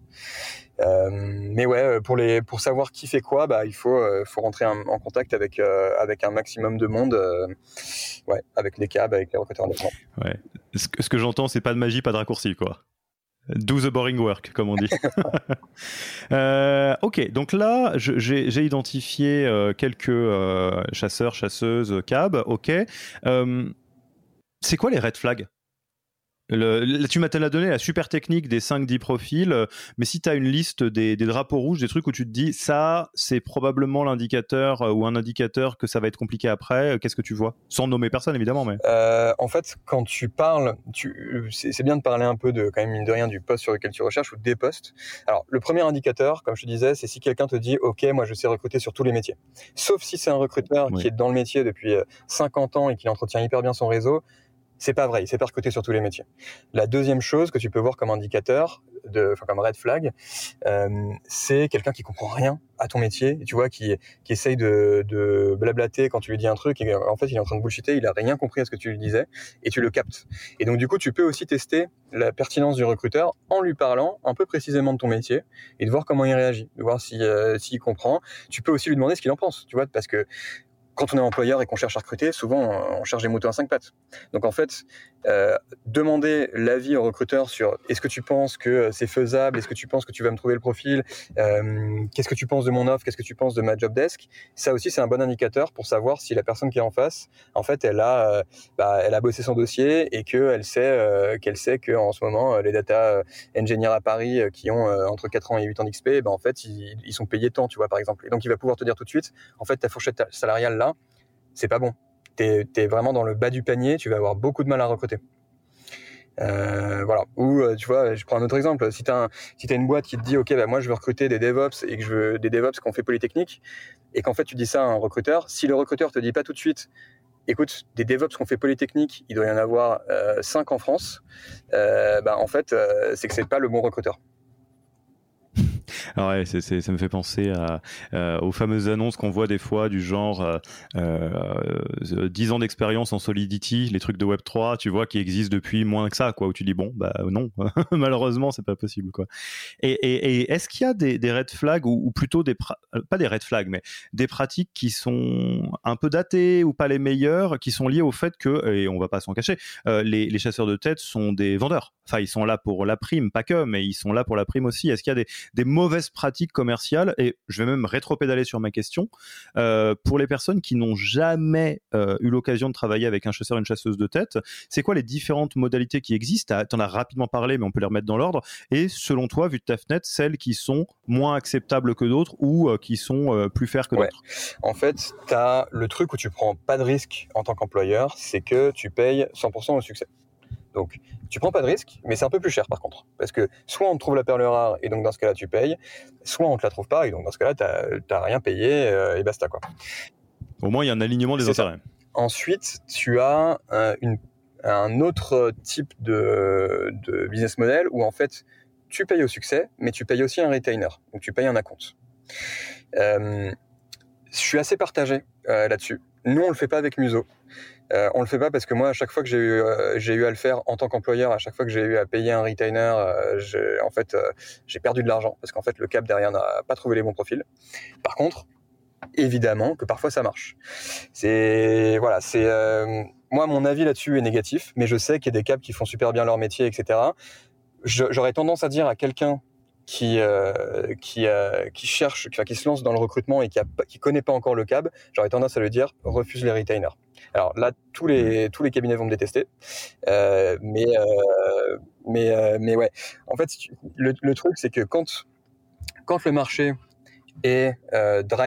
Speaker 2: Euh, mais ouais, pour les, pour savoir qui fait quoi, bah il faut, faut rentrer en, contact avec avec un maximum de monde, ouais, avec les câbles, avec
Speaker 1: Ouais. Ce que, ce que j'entends, c'est pas de magie, pas de raccourci, quoi. Do the boring work, comme on dit. euh, ok, donc là, j'ai identifié euh, quelques euh, chasseurs, chasseuses, cab. Ok. C'est quoi les red flags? Le, tu m'as donné la super technique des 5-10 profils, euh, mais si tu as une liste des, des, drapeaux rouges, des trucs où tu te dis ça, c'est probablement l'indicateur euh, ou un indicateur que ça va être compliqué après, euh, qu'est-ce que tu vois? Sans nommer personne évidemment. Mais...
Speaker 2: Euh, en fait, quand tu parles, tu, c'est bien de parler un peu de, quand même, mine de rien, du poste sur lequel tu recherches ou des postes. Alors, le premier indicateur, comme je te disais, c'est si quelqu'un te dit Ok, moi je sais recruter sur tous les métiers. Sauf si c'est un recruteur qui est dans le métier depuis 50 ans et qui entretient hyper bien son réseau c'est pas vrai, il s'est pas recruté sur tous les métiers. La deuxième chose que tu peux voir comme indicateur, de, enfin comme red flag, euh, c'est quelqu'un qui comprend rien à ton métier, tu vois, qui, qui essaye de, de blablater quand tu lui dis un truc, et en fait il est en train de bullshiter, il a rien compris à ce que tu lui disais, et tu le captes. Et donc du coup, tu peux aussi tester la pertinence du recruteur en lui parlant un peu précisément de ton métier, et de voir comment il réagit, de voir si euh, s'il comprend. Tu peux aussi lui demander ce qu'il en pense, tu vois, parce que quand on est employeur et qu'on cherche à recruter, souvent on cherche des moutons à cinq pattes. Donc en fait, euh, demander l'avis au recruteur sur est-ce que tu penses que c'est faisable, est-ce que tu penses que tu vas me trouver le profil, euh, qu'est-ce que tu penses de mon offre, qu'est-ce que tu penses de ma job desk, ça aussi c'est un bon indicateur pour savoir si la personne qui est en face, en fait, elle a, euh, bah, elle a bossé son dossier et qu'elle sait euh, qu'elle sait que en ce moment les data engineers à Paris qui ont entre 4 ans et 8 ans d'XP, bah, en fait ils, sont payés tant, tu vois par exemple. Donc il va pouvoir te dire tout de suite, en fait ta fourchette salariale là, c'est pas bon tu es, vraiment dans le bas du panier, tu vas avoir beaucoup de mal à recruter. Euh, voilà. Ou euh, tu vois, je prends un autre exemple. Si tu as, si une boîte qui te dit, ok, bah, moi je veux recruter des DevOps et que je veux des DevOps qu'on fait polytechnique, et qu'en fait tu dis ça à un recruteur, si le recruteur te dit pas tout de suite, écoute, des DevOps qu'on fait polytechnique, il doit y en avoir euh, 5 en France, euh, bah, en fait, c'est que c'est pas le bon recruteur.
Speaker 1: Ah ouais, ça me fait penser euh, aux fameuses annonces qu'on voit des fois du genre euh, euh, 10 ans d'expérience en Solidity, les trucs de Web 3, tu vois, qui existent depuis moins que ça, quoi, où tu dis bon, bah non, malheureusement, c'est pas possible, quoi. Et, est-ce qu'il y a des, red flags ou, plutôt des euh, pas des red flags, mais des pratiques qui sont un peu datées ou pas les meilleures, qui sont liées au fait que, et on va pas s'en cacher, euh, les, les chasseurs de tête sont des vendeurs. Enfin, ils sont là pour la prime, pas que, mais ils sont là pour la prime aussi. Est-ce qu'il y a des, des mauvaises pratiques commerciales Et je vais même rétro-pédaler sur ma question. Euh, pour les personnes qui n'ont jamais euh, eu l'occasion de travailler avec un chasseur et une chasseuse de tête, c'est quoi les différentes modalités qui existent? Tu en as rapidement parlé, mais on peut les remettre dans l'ordre. Et selon toi, vu de ta fenêtre, celles qui sont moins acceptables que d'autres ou euh, qui sont plus faire que
Speaker 2: ouais.
Speaker 1: d'autres?
Speaker 2: En fait, tu as le truc où tu prends pas de risque en tant qu'employeur, c'est que tu payes 100% au succès. Donc, tu prends pas de risque, mais c'est un peu plus cher par contre. Parce que soit on te trouve la perle rare et donc dans ce cas-là tu payes, soit on te la trouve pas et donc dans ce cas-là t'as rien payé euh, et basta quoi.
Speaker 1: Au moins il y a un alignement des intérêts. Ça.
Speaker 2: Ensuite, tu as une, un autre type de, de, business model où en fait tu payes au succès, mais tu payes aussi un retainer, donc tu payes un acompte. Euh, je suis assez partagé euh, là-dessus. Nous on le fait pas avec Muso. Euh, on le fait pas parce que moi, à chaque fois que j'ai eu, euh, j'ai eu à le faire en tant qu'employeur, à chaque fois que j'ai eu à payer un retainer, euh, en fait, euh, j'ai perdu de l'argent parce qu'en fait, le cap derrière n'a pas trouvé les bons profils. Par contre, évidemment que parfois ça marche. C'est voilà, c'est euh, moi mon avis là-dessus est négatif, mais je sais qu'il y a des câbles qui font super bien leur métier, etc. J'aurais tendance à dire à quelqu'un qui euh, qui euh, qui cherche, qui, qui se lance dans le recrutement et qui a, qui connaît pas encore le cab, j'aurais tendance à lui dire refuse les retainers. Alors là, tous les tous les cabinets vont me détester, euh, mais euh, mais mais ouais. En fait, le, le truc c'est que quand quand le marché est drive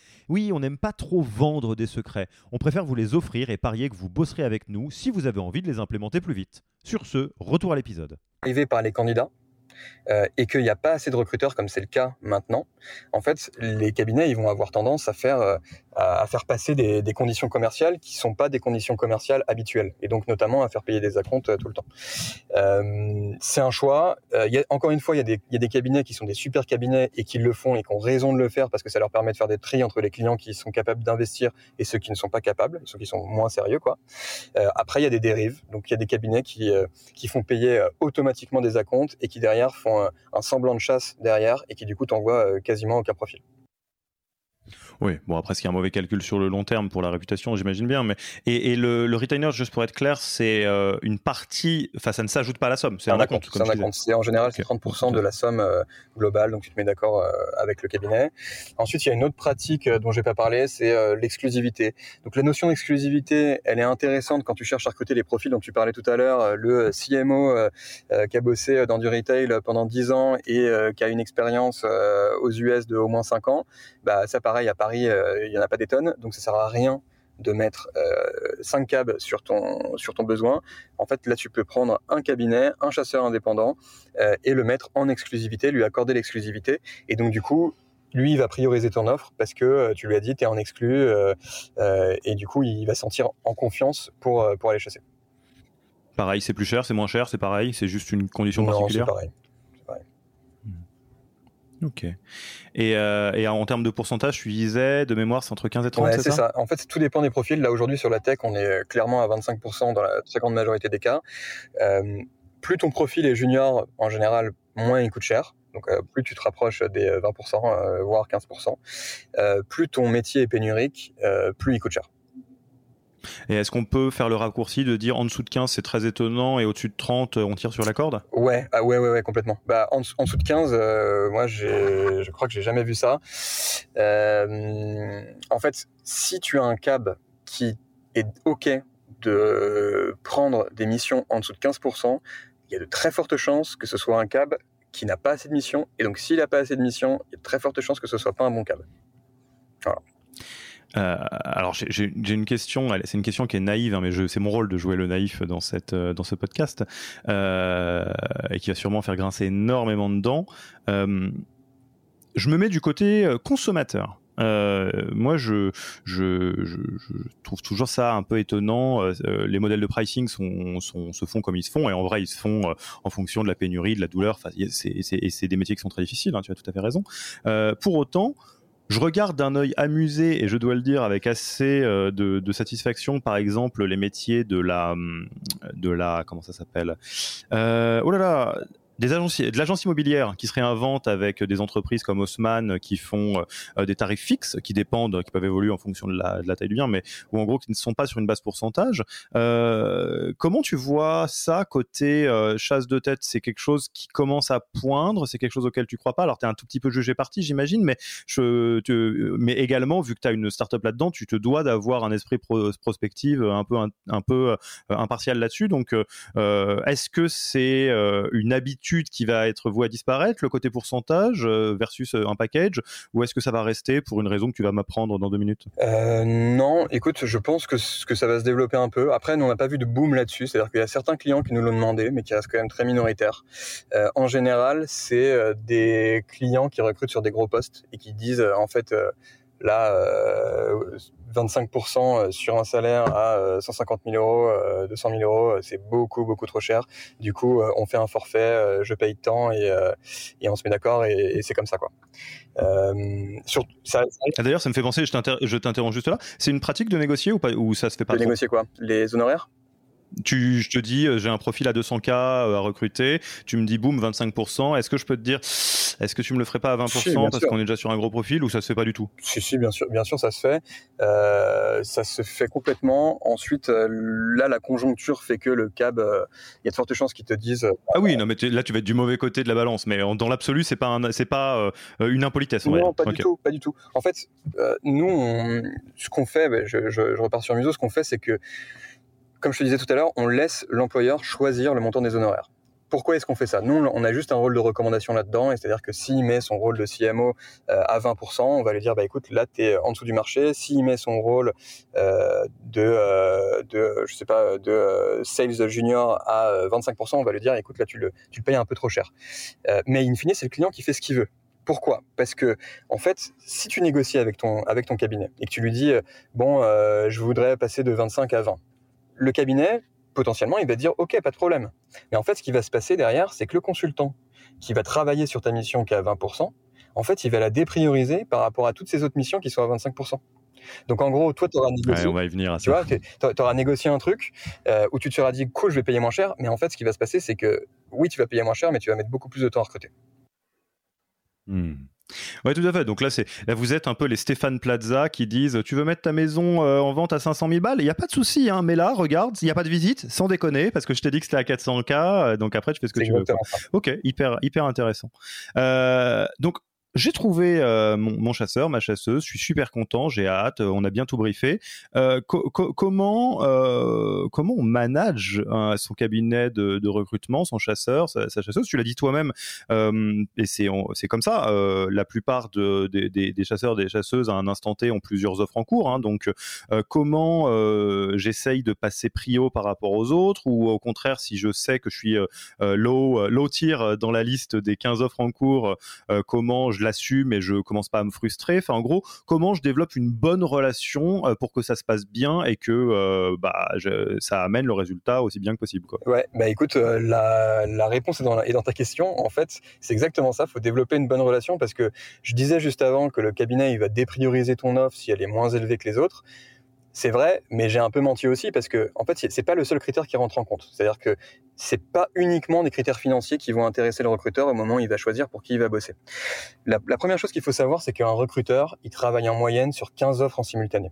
Speaker 3: Oui, on n'aime pas trop vendre des secrets. On préfère vous les offrir et parier que vous bosserez avec nous si vous avez envie de les implémenter plus vite. Sur ce, retour à l'épisode.
Speaker 2: Arrivé par les candidats euh, et qu'il n'y a pas assez de recruteurs comme c'est le cas maintenant, en fait, les cabinets ils vont avoir tendance à faire euh, à, faire passer des, conditions commerciales qui sont pas des conditions commerciales habituelles, et donc notamment à faire payer des acomptes euh, tout le temps. C'est un choix. Encore une fois, il y, y a des cabinets qui sont des super cabinets et qui le font et qui ont raison de le faire parce que ça leur permet de faire des tri entre les clients qui sont capables d'investir et ceux qui ne sont pas capables, ceux qui sont moins sérieux, quoi. Après, il y a des dérives. Donc, il y a des cabinets qui qui font payer automatiquement des acomptes et qui derrière font un semblant de chasse derrière et qui du coup t'envoient quasiment aucun profil.
Speaker 1: Oui, bon après, ce qui est un mauvais calcul sur le long terme pour la réputation, j'imagine bien. Mais et, et le, le, retainer, juste pour être clair, c'est euh, une partie. Enfin, ça ne s'ajoute pas à la somme. C'est un, un compte.
Speaker 2: C'est un compte. C'est en général okay. 30% okay. de la somme euh, globale. Donc tu te mets d'accord euh, avec le cabinet. Ensuite, il y a une autre pratique dont j'ai pas parlé, c'est l'exclusivité. Donc la notion d'exclusivité, elle est intéressante quand tu cherches à recruter les profils dont tu parlais tout à l'heure. Le CMO qui a bossé dans du retail pendant 10 ans et qui a une expérience aux US de au moins 5 ans. Bah ça, pareil à Paris, il y en a pas des tonnes, donc ça sert à rien de mettre euh, 5 cabs sur ton, sur ton besoin. En fait, là, tu peux prendre un cabinet, un chasseur indépendant euh, et le mettre en exclusivité, lui accorder l'exclusivité. Et donc, du coup, lui, il va prioriser ton offre parce que euh, tu lui as dit, tu es en exclu euh, et du coup, il va sentir en confiance pour, pour aller chasser.
Speaker 1: Pareil, c'est plus cher, c'est moins cher, c'est pareil, c'est juste une condition
Speaker 2: non,
Speaker 1: particulière?
Speaker 2: C'est pareil.
Speaker 1: Ok. Et, euh, et, en termes de pourcentage, tu disais, de mémoire, c'est entre 15 et 30,
Speaker 2: ouais,
Speaker 1: c'est ça,
Speaker 2: ça En fait, tout dépend des profils. Là, aujourd'hui, sur la tech, on est clairement à 25% dans la très grande majorité des cas. Euh, plus ton profil est junior, en général, moins il coûte cher. Donc, euh, plus tu te rapproches des 20%, voire 15%. Euh, plus ton métier est pénurique, plus il coûte cher.
Speaker 1: Et est-ce qu'on peut faire le raccourci de dire en dessous de 15 c'est très étonnant et au-dessus de 30 on tire sur la corde?
Speaker 2: Ouais, ah ouais, ouais, complètement. Bah, en, en dessous de 15, euh, moi je crois que j'ai jamais vu ça. Euh, en fait, si tu as un cab qui est OK de prendre des missions en dessous de 15%, il y a de très fortes chances que ce soit un cab qui n'a pas assez de missions. Et donc s'il n'a pas assez de missions, il y a de très fortes chances que ce soit pas un bon cab. Voilà.
Speaker 1: Euh, alors j'ai une question, c'est une question qui est naïve, hein, mais c'est mon rôle de jouer le naïf dans dans ce podcast euh, et qui va sûrement faire grincer énormément de dents. Euh, je me mets du côté consommateur. Euh, moi, je, trouve toujours ça un peu étonnant. Euh, les modèles de pricing se font comme ils se font, et en vrai, ils se font euh, en fonction de la pénurie, de la douleur. Enfin, c'est des métiers qui sont très difficiles. Hein, tu as tout à fait raison. pour autant, je regarde d'un œil amusé et je dois le dire avec assez euh, de, satisfaction, par exemple, les métiers de la, de la, comment ça s'appelle euh, Oh là là, des agences, de l'agence immobilière qui se réinvente avec des entreprises comme Haussmann qui font euh, des tarifs fixes qui dépendent, qui peuvent évoluer en fonction de la, taille du bien, mais ou en gros qui ne sont pas sur une base pourcentage. Euh, comment tu vois ça côté euh, chasse de tête? C'est quelque chose qui commence à poindre? C'est quelque chose auquel tu crois pas? Alors tu es un tout petit peu jugé parti, j'imagine, mais mais également vu que tu as une startup là-dedans, tu te dois d'avoir un esprit pro, prospective un peu un peu impartial là-dessus. Donc est-ce que c'est une habitude qui va être voué à disparaître, le côté pourcentage versus un package, ou est-ce que ça va rester pour une raison que tu vas m'apprendre dans deux minutes?
Speaker 2: Euh, Non, écoute, je pense que, que ça va se développer un peu. Après, nous, on n'a pas vu de boom là-dessus, c'est-à-dire qu'il y a certains clients qui nous l'ont demandé, mais qui restent quand même très minoritaires. Euh, en général, c'est euh, des clients qui recrutent sur des gros postes et qui disent, en fait, Là, 25% sur un salaire à 150 000 euros, 200 000 euros, c'est beaucoup, beaucoup trop cher. Du coup, on fait un forfait, je paye tant et, et on se met d'accord et, c'est comme ça, quoi.
Speaker 1: Sur, ça, ah, D'ailleurs, ça me fait penser, je t'interromps juste là, c'est une pratique de négocier ou, pas, ou ça se fait pas
Speaker 2: De négocier quoi? Les honoraires?
Speaker 1: Tu, je te dis, euh, j'ai un profil à 200K euh, à recruter, tu me dis, boum, 25%, est-ce que je peux te dire, est-ce que tu me le ferais pas à 20% parce qu'on est déjà sur un gros profil ou ça se fait pas du tout?
Speaker 2: Si, si, bien sûr, bien sûr, ça se fait. Euh, ça se fait complètement. Ensuite, là, la conjoncture fait que le cab, il y a de fortes chances qu'ils te disent.
Speaker 1: ah oui, non, mais là, tu vas être du mauvais côté de la balance, mais dans l'absolu, c'est pas, c'est pas une impolitesse.
Speaker 2: Non, pas du tout, pas du tout. En fait, nous, ce qu'on fait, ben, je, je, je repars sur Muso, ce qu'on fait, c'est que comme je te disais tout à l'heure, on laisse l'employeur choisir le montant des honoraires. Pourquoi est-ce qu'on fait ça? Nous, on a juste un rôle de recommandation là-dedans, c'est-à-dire que s'il met son rôle de CMO euh, à 20%, on va lui dire, bah écoute, là, tu es en dessous du marché. S'il met son rôle euh, de, euh, sales junior à 25%, on va lui dire, écoute, là, tu le, tu le payes un peu trop cher. mais in fine, c'est le client qui fait ce qu'il veut. Pourquoi? Parce que en fait, si tu négocies avec ton avec ton cabinet et que tu lui dis bon, je voudrais passer de 25 à 20, le cabinet, potentiellement, il va dire OK, pas de problème. Mais en fait, ce qui va se passer derrière, c'est que le consultant qui va travailler sur ta mission qui est à 20%, en fait, il va la déprioriser par rapport à toutes ces autres missions qui sont à 25%. Donc en gros, toi, tu auras négocié.
Speaker 1: on va y venir
Speaker 2: tu vois, tu auras négocié un truc euh, où tu te seras dit cool, je vais payer moins cher. Mais en fait, ce qui va se passer, c'est que oui, tu vas payer moins cher, mais tu vas mettre beaucoup plus de temps à recruter.
Speaker 1: Hmm. Oui, tout à fait. Donc là, c'est vous êtes un peu les Stéphane Plaza qui disent tu veux mettre ta maison euh, en vente à 500 000 balles? Il n'y a pas de souci, hein, mais là, regarde, il n'y a pas de visite, sans déconner, parce que je t'ai dit que c'était à 400K, euh, donc après, tu fais ce que tu veux. Ok, hyper, hyper intéressant. Euh, donc, j'ai trouvé euh, mon, chasseur, ma chasseuse. Je suis super content. J'ai hâte. Euh, on a bien tout briefé. Euh, comment comment on manage son cabinet de, recrutement, son chasseur, sa, chasseuse? Tu l'as dit toi-même. et c'est comme ça. la plupart de, des chasseurs, des chasseuses à un instant T ont plusieurs offres en cours. Hein. donc comment j'essaye de passer prio par rapport aux autres ou au contraire si je sais que je suis low low tier dans la liste des 15 offres en cours, comment je je l'assume et je commence pas à me frustrer. Enfin, en gros, comment je développe une bonne relation euh, pour que ça se passe bien et que euh, bah, ça amène le résultat aussi bien que possible. Quoi.
Speaker 2: Ouais, bah écoute, euh, la, réponse est dans, est dans ta question. En fait, c'est exactement ça. Il faut développer une bonne relation parce que je disais juste avant que le cabinet il va déprioriser ton offre si elle est moins élevée que les autres. C'est vrai, mais j'ai un peu menti aussi parce que en fait, c'est pas le seul critère qui rentre en compte. C'est-à-dire que c'est pas uniquement des critères financiers qui vont intéresser le recruteur au moment où il va choisir pour qui il va bosser. La, la première chose qu'il faut savoir, c'est qu'un recruteur, il travaille en moyenne sur 15 offres en simultané.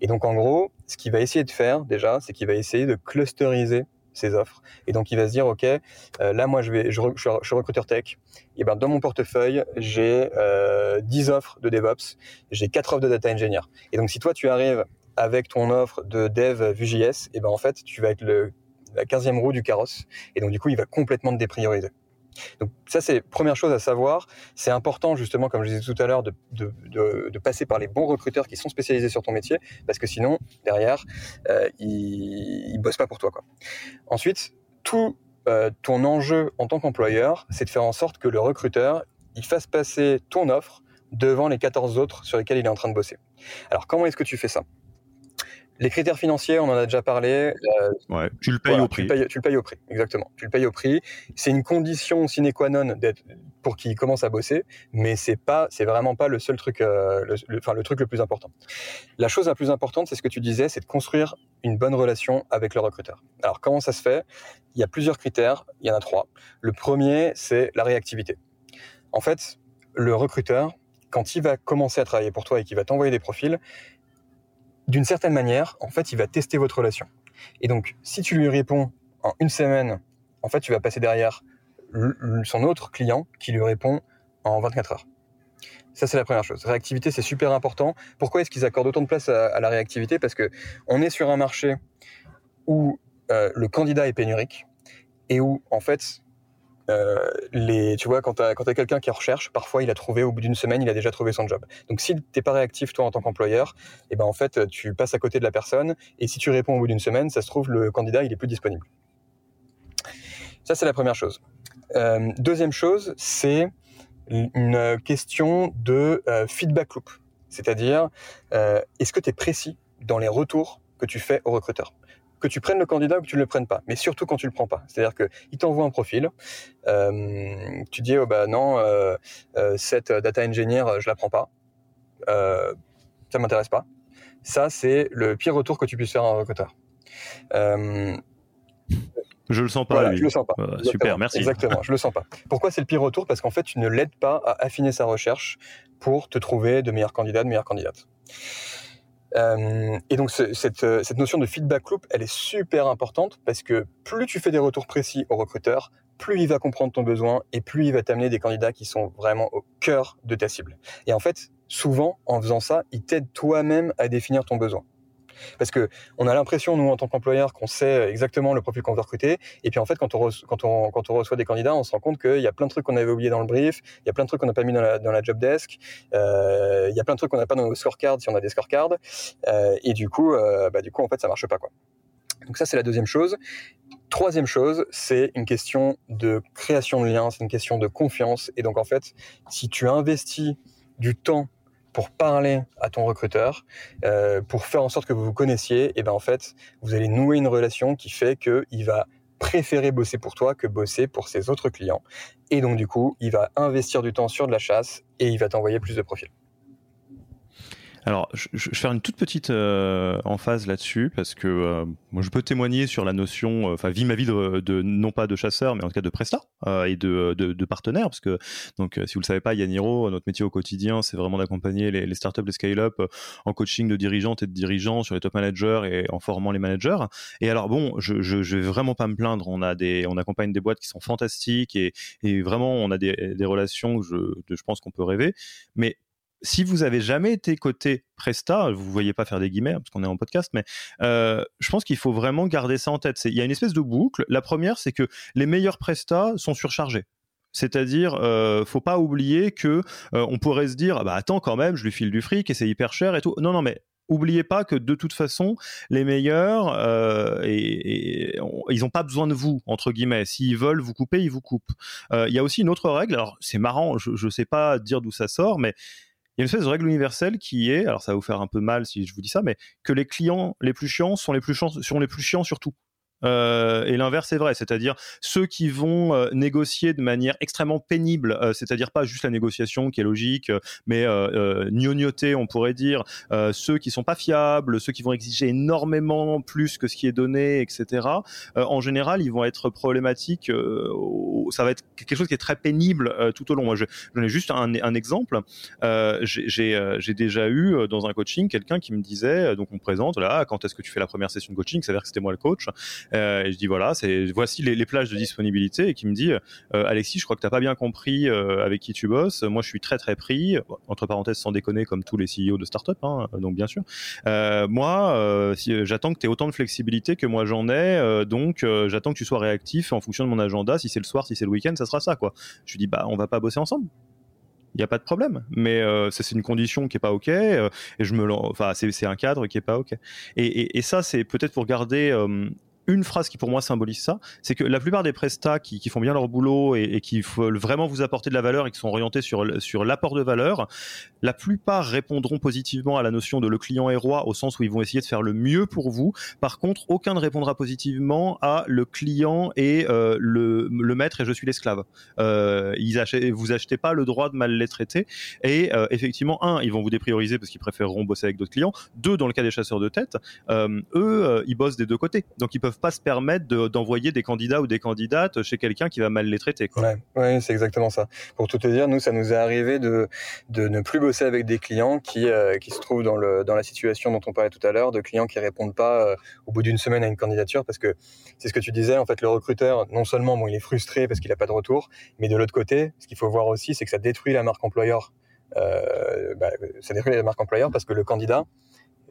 Speaker 2: Et donc, en gros, ce qu'il va essayer de faire déjà, c'est qu'il va essayer de clusteriser ses offres. Et donc, il va se dire, OK, euh, là, moi, je, vais, je, je, suis recruteur tech. Et ben, dans mon portefeuille, j'ai euh, 10 offres de DevOps, j'ai 4 offres de data engineer. Et donc, si toi, tu arrives avec ton offre de dev Vue.js, et ben, en fait, tu vas être le, la 15e roue du carrosse. Et donc, du coup, il va complètement te déprioriser. Donc ça, c'est première chose à savoir. C'est important justement, comme je disais tout à l'heure, de, de, passer par les bons recruteurs qui sont spécialisés sur ton métier, parce que sinon, derrière, euh, ils, ils bossent pas pour toi. Quoi. Ensuite, tout euh, ton enjeu en tant qu'employeur, c'est de faire en sorte que le recruteur, il fasse passer ton offre devant les 14 autres sur lesquels il est en train de bosser. Alors comment est-ce que tu fais ça? Les critères financiers, on en a déjà parlé.
Speaker 1: Euh, ouais, tu le payes au prix.
Speaker 2: Tu le, payes, tu le, payes, au prix, exactement. Tu le payes au prix. C'est une condition sine qua non pour qu'il commence à bosser, mais c'est pas, c'est vraiment pas le seul truc, euh, le, enfin le truc le plus important. La chose la plus importante, c'est ce que tu disais, c'est de construire une bonne relation avec le recruteur. Alors comment ça se fait? Il y a plusieurs critères. Il y en a trois. Le premier, c'est la réactivité. En fait, le recruteur, quand il va commencer à travailler pour toi et qu'il va t'envoyer des profils, d'une certaine manière, en fait, il va tester votre relation. Et donc, si tu lui réponds en une semaine, en fait, tu vas passer derrière son autre client qui lui répond en 24 heures. Ça, c'est la première chose. Réactivité, c'est super important. Pourquoi est-ce qu'ils accordent autant de place à, la réactivité? Parce que on est sur un marché où euh, le candidat est pénurique et où, en fait, euh, tu vois, quand tu as, quelqu'un qui recherche, parfois il a trouvé au bout d'une semaine, il a déjà trouvé son job. Donc si t'es pas réactif toi en tant qu'employeur, eh ben en fait tu passes à côté de la personne et si tu réponds au bout d'une semaine, ça se trouve le candidat il est plus disponible. Ça c'est la première chose. Euh, deuxième chose, c'est une question de euh, feedback loop. C'est-à-dire, est-ce que tu es précis dans les retours que tu fais au recruteur? Que tu prennes le candidat ou que tu ne le prennes pas, mais surtout quand tu le prends pas. C'est-à-dire qu'il t'envoie un profil, tu dis oh bah non, cette data engineer je la prends pas, euh, ça m'intéresse pas. Ça c'est le pire retour que tu puisses faire à un recruteur.
Speaker 1: Je le sens pas.
Speaker 2: je le sens pas.
Speaker 1: super, merci.
Speaker 2: Exactement, je le sens pas. Pourquoi c'est le pire retour? Parce qu'en fait, tu ne l'aides pas à affiner sa recherche pour te trouver de meilleurs candidats, de meilleures candidates. Euh, et donc cette, cette, notion de feedback loop, elle est super importante parce que plus tu fais des retours précis au recruteur, plus il va comprendre ton besoin et plus il va t'amener des candidats qui sont vraiment au cœur de ta cible. Et en fait, souvent, en faisant ça, il t'aide toi-même à définir ton besoin. Parce que on a l'impression, nous, en tant qu'employeur, qu'on sait exactement le profil qu'on veut recruter. Et puis, en fait, quand on, quand on, quand on reçoit des candidats, on se rend compte qu'il y a plein de trucs qu'on avait oubliés dans le brief, il y a plein de trucs qu'on n'a pas mis dans la, dans la job desk, euh, il y a plein de trucs qu'on n'a pas dans nos scorecards si on a des scorecards. Euh, et du coup, euh, bah, du coup, en fait, ça marche pas, quoi. Donc ça, c'est la deuxième chose. Troisième chose, c'est une question de création de liens, c'est une question de confiance. Et donc, en fait, si tu investis du temps pour parler à ton recruteur, euh, pour faire en sorte que vous vous connaissiez, et ben en fait, vous allez nouer une relation qui fait qu'il va préférer bosser pour toi que bosser pour ses autres clients. Et donc du coup, il va investir du temps sur de la chasse et il va t'envoyer plus de profils.
Speaker 1: Alors, je, vais faire une toute petite euh, emphase là-dessus parce que euh, moi, je peux témoigner sur la notion, euh, enfin, vie ma vie de, non pas de chasseur, mais en tout cas de presta et de, de, partenaire, parce que donc, si vous le savez pas, Yaniro, notre métier au quotidien, c'est vraiment d'accompagner les, startups, les scale-up en coaching de dirigeantes et de dirigeants sur les top managers et en formant les managers. Et alors, bon, je, je, je vais vraiment pas me plaindre. On a des, on accompagne des boîtes qui sont fantastiques et, et vraiment, on a des, des relations que je, je pense qu'on peut rêver, mais si vous avez jamais été côté Presta, vous ne voyez pas faire des guillemets hein, parce qu'on est en podcast, mais euh, je pense qu'il faut vraiment garder ça en tête. Il y a une espèce de boucle. La première, c'est que les meilleurs Presta sont surchargés. C'est-à-dire, euh, faut pas oublier que euh, on pourrait se dire, ah bah attends quand même, je lui file du fric et c'est hyper cher et tout. Non, non, mais oubliez pas que de toute façon, les meilleurs, euh, et, ils n'ont pas besoin de vous, entre guillemets. S'ils veulent vous couper, ils vous coupent. Il y a aussi une autre règle, alors c'est marrant, je ne sais pas dire d'où ça sort, mais il y a une espèce de règle universelle qui est, alors ça va vous faire un peu mal si je vous dis ça, mais que les clients les plus chiants sont les plus chiants, sont les plus chiants surtout. Euh, et l'inverse est vrai, c'est-à-dire ceux qui vont euh, négocier de manière extrêmement pénible, euh, c'est-à-dire pas juste la négociation qui est logique, mais gnognoter, on pourrait dire, ceux qui sont pas fiables, ceux qui vont exiger énormément plus que ce qui est donné, etc. en général, ils vont être problématiques. ça va être quelque chose qui est très pénible tout au long. Moi, je, j'en ai juste un, exemple. j'ai déjà eu dans un coaching quelqu'un qui me disait, donc on présente là, quand est-ce que tu fais la première session de coaching, c'est-à-dire que c'était moi le coach. Euh, et je dis voilà, c'est voici les, plages de disponibilité et qui me dit euh, Alexis, je crois que t'as pas bien compris euh, avec qui tu bosses. Moi, je suis très très pris. Entre parenthèses, sans déconner, comme tous les CEO de start-up, hein, donc bien sûr. moi, j'attends que tu aies autant de flexibilité que moi j'en ai, donc j'attends que tu sois réactif en fonction de mon agenda. Si c'est le soir, si c'est le week-end, ça sera ça quoi. Je lui dis bah on va pas bosser ensemble il n'y a pas de problème. Mais c'est une condition qui est pas ok. et je me, enfin, c'est un cadre qui est pas ok. Et, ça, c'est peut-être pour garder une phrase qui pour moi symbolise ça, c'est que la plupart des prestats qui, font bien leur boulot et, qui veulent vraiment vous apporter de la valeur et qui sont orientés sur, sur l'apport de valeur, la plupart répondront positivement à la notion de le client est roi au sens où ils vont essayer de faire le mieux pour vous. Par contre, aucun ne répondra positivement à le client et euh, le, le, maître et je suis l'esclave. Euh, ils achetez, vous achetez pas le droit de mal les traiter et euh, effectivement, un, ils vont vous déprioriser parce qu'ils préféreront bosser avec d'autres clients. Deux, dans le cas des chasseurs de tête, eux, ils bossent des deux côtés, donc ils peuvent pas se permettre d'envoyer des candidats ou des candidates chez quelqu'un qui va mal les traiter.
Speaker 2: Quoi. Ouais, c'est exactement ça. Pour tout te dire, nous, ça nous est arrivé de, de ne plus bosser avec des clients qui, euh, qui se trouvent dans, le, dans la situation dont on parlait tout à l'heure, de clients qui répondent pas euh, au bout d'une semaine à une candidature, parce que c'est ce que tu disais, en fait, le recruteur, non seulement bon, il est frustré parce qu'il n'a pas de retour, mais de l'autre côté, ce qu'il faut voir aussi, c'est que ça détruit la marque employeur. Euh, bah, ça détruit la marque employeur parce que le candidat,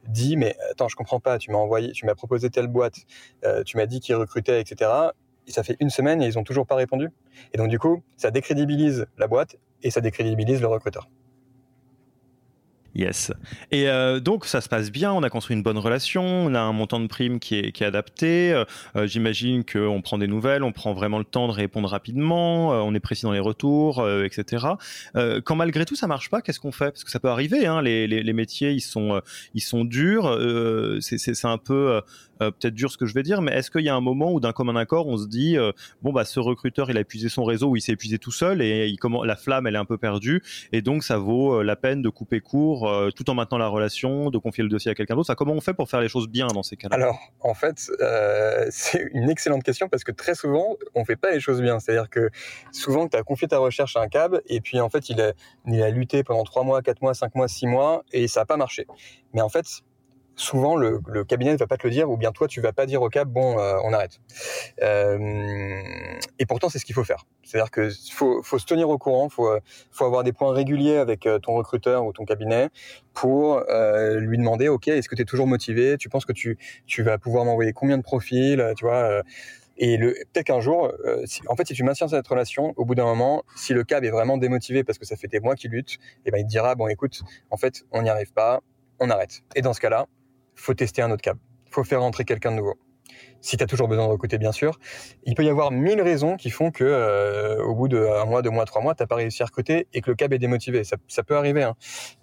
Speaker 2: dit mais attends je comprends pas tu m'as envoyé tu m'as proposé telle boîte euh, tu m'as dit qu'ils recrutaient etc et ça fait une semaine et ils ont toujours pas répondu. Et donc du coup ça décrédibilise la boîte et ça décrédibilise le recruteur
Speaker 1: Yes. Et euh, donc ça se passe bien, on a construit une bonne relation, on a un montant de prime qui est, qui est adapté. Euh, euh J'imagine qu'on prend des nouvelles, on prend vraiment le temps de répondre rapidement, euh, on est précis dans les retours, euh, etc. quand malgré tout ça marche pas, qu'est-ce qu'on fait? Parce que ça peut arriver, hein, les, les, les, métiers ils sont, ils sont durs, c'est un peu euh, peut-être dur ce que je vais dire, mais est-ce qu'il y a un moment où d'un commun accord, on se dit euh, bon bah ce recruteur il a épuisé son réseau ou il s'est épuisé tout seul et il, comment, la flamme elle est un peu perdue et donc ça vaut euh, la peine de couper court tout en maintenant la relation, de confier le dossier à quelqu'un d'autre. comment on fait pour faire les choses bien dans ces cas-là?
Speaker 2: Alors en fait c'est une excellente question parce que très souvent on fait pas les choses bien. C'est-à-dire que souvent tu as confié ta recherche à un cab et puis en fait il a, il a lutté pendant 3 mois, 4 mois, 5 mois, 6 mois et ça n'a pas marché. Mais en fait souvent le, cabinet ne va pas te le dire, ou bien toi tu vas pas dire au cap bon euh, on arrête. Euh, et pourtant c'est ce qu'il faut faire. C'est-à-dire que faut, faut se tenir au courant, faut faut avoir des points réguliers avec euh, ton recruteur ou ton cabinet pour lui demander ok est-ce que tu es toujours motivé, tu penses que tu tu vas pouvoir m'envoyer combien de profils, tu vois. et le, peut-être qu'un jour, en fait, si tu maintiens cette relation, au bout d'un moment, si le cab est vraiment démotivé parce que ça fait des mois qu'il lutte, et eh ben il te dira bon écoute, en fait, on n'y arrive pas, on arrête. Et dans ce cas-là, faut tester un autre câble. faut faire rentrer quelqu'un de nouveau. Si tu as toujours besoin de recruter, bien sûr. Il peut y avoir mille raisons qui font que euh, au bout d'un mois, deux mois, trois mois, tu n'as pas réussi à recruter et que le cab est démotivé. Ça, ça peut arriver. Hein.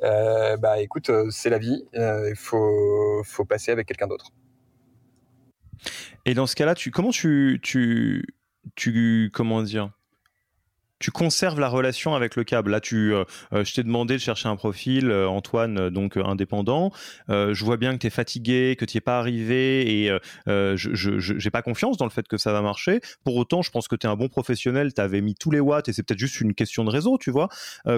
Speaker 2: Euh, bah écoute, euh, c'est la vie. Il faut, faut passer avec quelqu'un d'autre.
Speaker 1: Et dans ce cas-là, tu, comment tu, tu, tu, comment dire? Tu conserves la relation avec le câble. Là, tu, euh, euh, je t'ai demandé de chercher un profil, euh, Antoine, donc indépendant. je vois bien que tu es fatigué, que tu n'y es pas arrivé et je n'ai pas confiance dans le fait que ça va marcher. Pour autant, je pense que tu es un bon professionnel, tu avais mis tous les watts et c'est peut-être juste une question de réseau, tu vois.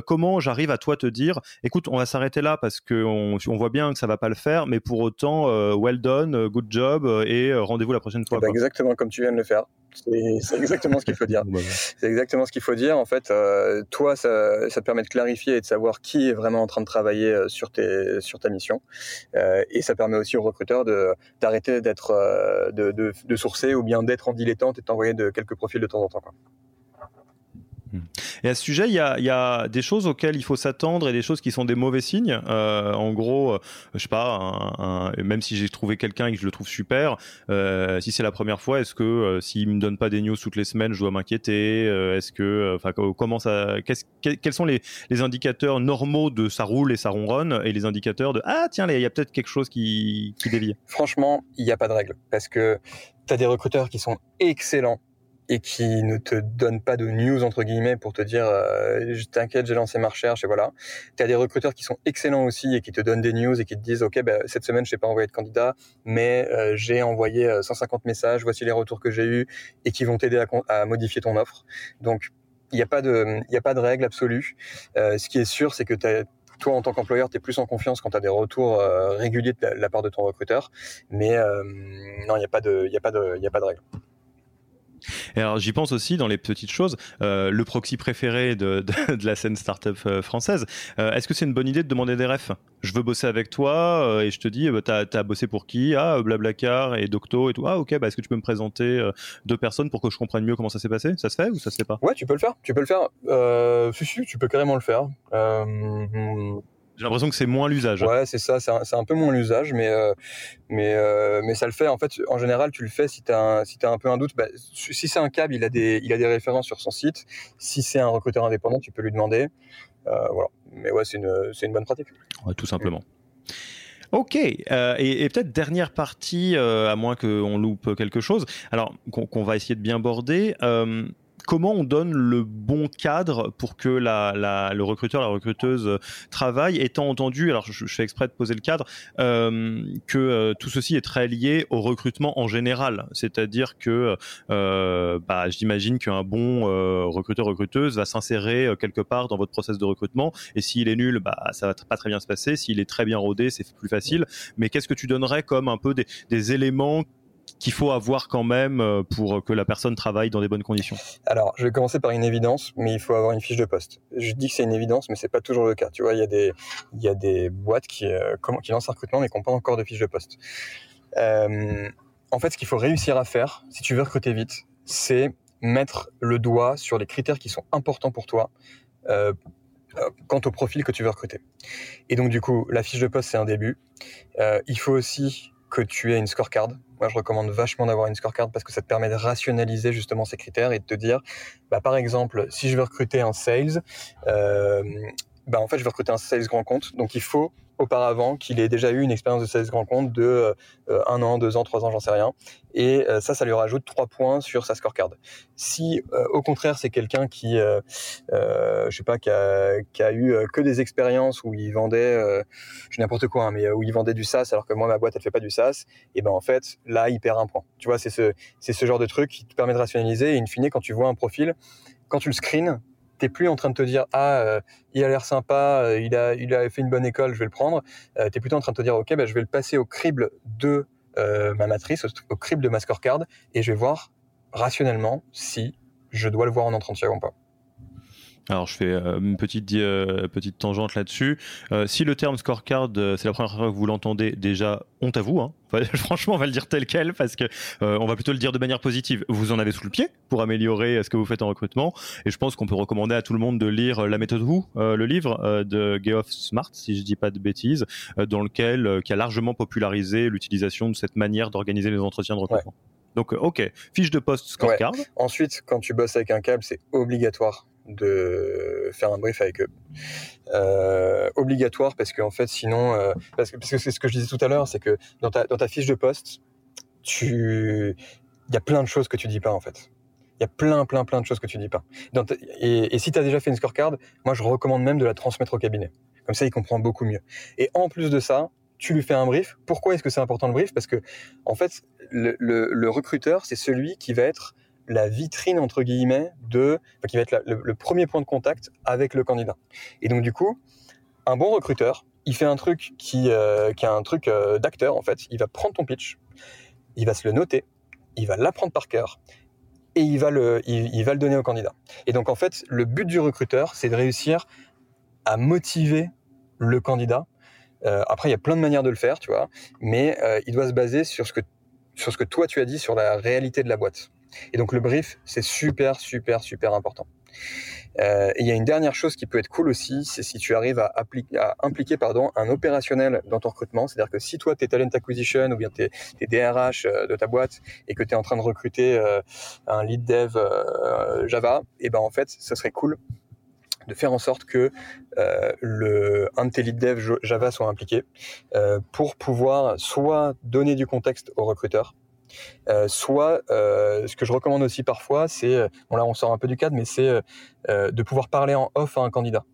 Speaker 1: comment j'arrive à toi te dire, écoute, on va s'arrêter là parce qu'on on voit bien que ça va pas le faire, mais pour autant, well done, good job et rendez-vous la prochaine fois.
Speaker 2: Eh ben, exactement comme tu viens de le faire. C'est exactement ce qu'il faut dire. Bah c'est exactement ce qu'il faut dire. En fait, euh, toi, ça, ça, te permet de clarifier et de savoir qui est vraiment en train de travailler euh, sur, tes, sur ta mission. Euh, et ça permet aussi aux recruteurs d'arrêter d'être de, de, de, sourcer ou bien d'être en dilettante et de t'envoyer de quelques profils de temps en temps. Quoi.
Speaker 1: Hmm. Et à ce sujet, il y a, des choses auxquelles il faut s'attendre et des choses qui sont des mauvais signes. Euh, en gros, euh, je sais pas, même si j'ai trouvé quelqu'un et que je le trouve super, euh, si c'est la première fois, est-ce que s'il me donne pas des news toutes les semaines, je dois m'inquiéter Est-ce que, enfin, comment Quels sont les, indicateurs normaux de ça roule et ça ronronne et les indicateurs de ah tiens, il y a peut-être quelque chose qui, qui dévie?
Speaker 2: Franchement, il n'y a pas de règle parce que tu as des recruteurs qui sont excellents et qui ne te donne pas de news entre guillemets pour te dire euh, t'inquiète j'ai lancé ma recherche et voilà tu des recruteurs qui sont excellents aussi et qui te donnent des news et qui te disent ok ben, cette semaine je n'ai pas envoyé de candidat mais euh, j'ai envoyé 150 euh, messages voici les retours que j'ai eus et qui vont t'aider à, à, modifier ton offre donc il n'y a pas de a pas de règle absolue euh, ce qui est sûr c'est que toi, en tant qu'employeur, tu es plus en confiance quand tu as des retours euh, réguliers de la, part de ton recruteur. Mais non, il n'y a pas de, de, il a pas de règle.
Speaker 1: Et alors j'y pense aussi dans les petites choses, euh, le proxy préféré de, de, la scène startup euh, française. Euh, est-ce que c'est une bonne idée de demander des refs? Je veux bosser avec toi et je te dis, bah, t'as as bossé pour qui? Ah, Blablacar et Docto et tout. Ah, ok, bah, est-ce que tu peux me présenter deux personnes pour que je comprenne mieux comment ça s'est passé? Ça se fait ou ça se fait pas?
Speaker 2: Ouais, tu peux le faire. Tu peux le faire. si, si, tu peux carrément le faire.
Speaker 1: J'ai l'impression que c'est moins l'usage.
Speaker 2: Ouais, c'est ça, c'est un, un, peu moins l'usage, mais, euh, mais, euh, mais ça le fait. En fait, en général, tu le fais si tu as, un, si as un peu un doute. Bah, si c'est un câble, il a, des, il a des références sur son site. Si c'est un recruteur indépendant, tu peux lui demander. Euh, voilà. Mais ouais, c'est une, une bonne pratique.
Speaker 1: Ouais, tout simplement. Ok, euh, et, et peut-être dernière partie, euh, à moins qu'on loupe quelque chose, alors qu'on va essayer de bien border. Euh, comment on donne le bon cadre pour que le recruteur, la recruteuse travaille, étant entendu, alors je, fais exprès de poser le cadre, euh, que euh, tout ceci est très lié au recrutement en général. C'est-à-dire que euh, bah, j'imagine qu'un bon recruteur, recruteuse va s'insérer quelque part dans votre process de recrutement, et s'il est nul, bah, ça va pas très bien se passer. S'il est très bien rodé, c'est plus facile. Mais qu'est-ce que tu donnerais comme un peu des éléments qu'il faut avoir quand même euh, pour que la personne travaille dans des bonnes conditions
Speaker 2: Alors, je vais commencer par une évidence, mais il faut avoir une fiche de poste. Je dis que c'est une évidence, mais c'est pas toujours le cas. Tu vois, il y a des, y a des boîtes qui, euh, qui lancent un recrutement, mais qui n'ont pas encore de fiche de poste. Euh, en fait, ce qu'il faut réussir à faire, si tu veux recruter vite, c'est mettre le doigt sur les critères qui sont importants pour toi quant au profil que tu veux recruter. Et donc du coup, la fiche de poste, c'est un début. il faut aussi que tu aies une scorecard. Moi, je recommande vachement d'avoir une scorecard parce que ça te permet de rationaliser justement ces critères et de te dire, bah, par exemple, si je veux recruter un sales, euh, bah, en fait, je veux recruter un sales grand compte. Donc, il faut auparavant qu'il ait déjà eu une expérience de sales compte de euh, un an, deux ans, trois ans, j'en sais rien. Et euh, ça, ça lui rajoute trois points sur sa scorecard. Si euh, au contraire c'est quelqu'un qui, je sais pas, qui a, eu que des expériences où il vendait, je n'importe quoi, hein, mais où il vendait du SaaS alors que moi ma boîte elle fait pas du SaaS, et ben en fait là il perd un point. Tu vois, c'est ce, ce genre de truc qui te permet de rationaliser. Et in fine, quand tu vois un profil, quand tu le screens, t'es plus en train de te dire ah euh, il a l'air sympa, euh, il a il a fait une bonne école, je vais le prendre. Euh, tu es plutôt en train de te dire ok ben, je vais le passer au crible de ma matrice, au, crible de ma scorecard et je vais voir rationnellement si je dois le voir en entretien ou pas.
Speaker 1: Alors je fais une petite petite tangente là-dessus. si le terme scorecard, c'est la première fois que vous l'entendez, déjà honte à vous. Hein. franchement, on va le dire tel quel parce que euh, on va plutôt le dire de manière positive. Vous en avez sous le pied pour améliorer euh, ce que vous faites en recrutement. Et je pense qu'on peut recommander à tout le monde de lire euh, La méthode Who, le livre de Geoff Smart, si je dis pas de bêtises, dans lequel qui a largement popularisé l'utilisation de cette manière d'organiser les entretiens de recrutement. Donc, ok, fiche de poste scorecard.
Speaker 2: Ensuite, quand tu bosses avec un câble, c'est obligatoire de faire un brief avec eux. Euh, obligatoire parce que en fait sinon euh, parce que c'est ce que je disais tout à l'heure c'est que dans ta dans ta fiche de poste tu il y a plein de choses que tu dis pas en fait. Il y a plein plein plein de choses que tu dis pas. Et, si tu as déjà fait une scorecard moi je recommande même de la transmettre au cabinet. Comme ça il comprend beaucoup mieux. Et en plus de ça tu lui fais un brief. Pourquoi est-ce que c'est important le brief? Parce que en fait le recruteur c'est celui qui va être la vitrine entre guillemets de qui va être le, premier point de contact avec le candidat. Et donc du coup, un bon recruteur, il fait un truc qui euh, qui a un truc euh, d'acteur en fait. Il va prendre ton pitch, il va se le noter, il va l'apprendre par cœur et il va le il, va le donner au candidat. Et donc en fait, le but du recruteur, c'est de réussir à motiver le candidat. Euh, après, il y a plein de manières de le faire, tu vois, mais il doit se baser sur ce que sur ce que toi tu as dit sur la réalité de la boîte. Et donc le brief, c'est super, super, super important. Euh, il y a une dernière chose qui peut être cool aussi, c'est si tu arrives à, impliquer pardon, un opérationnel dans ton recrutement. C'est-à-dire que si toi, tu es talent acquisition ou bien tu es, DRH euh, de ta boîte et que tu es en train de recruter euh, un lead dev Java, et ben en fait, ce serait cool de faire en sorte que le, un de tes lead dev Java soit impliqué pour pouvoir soit donner du contexte au recruteur, euh, soit, euh, ce que je recommande aussi parfois, c'est, euh, bon là on sort un peu du cadre, mais c'est de pouvoir parler en off à un candidat.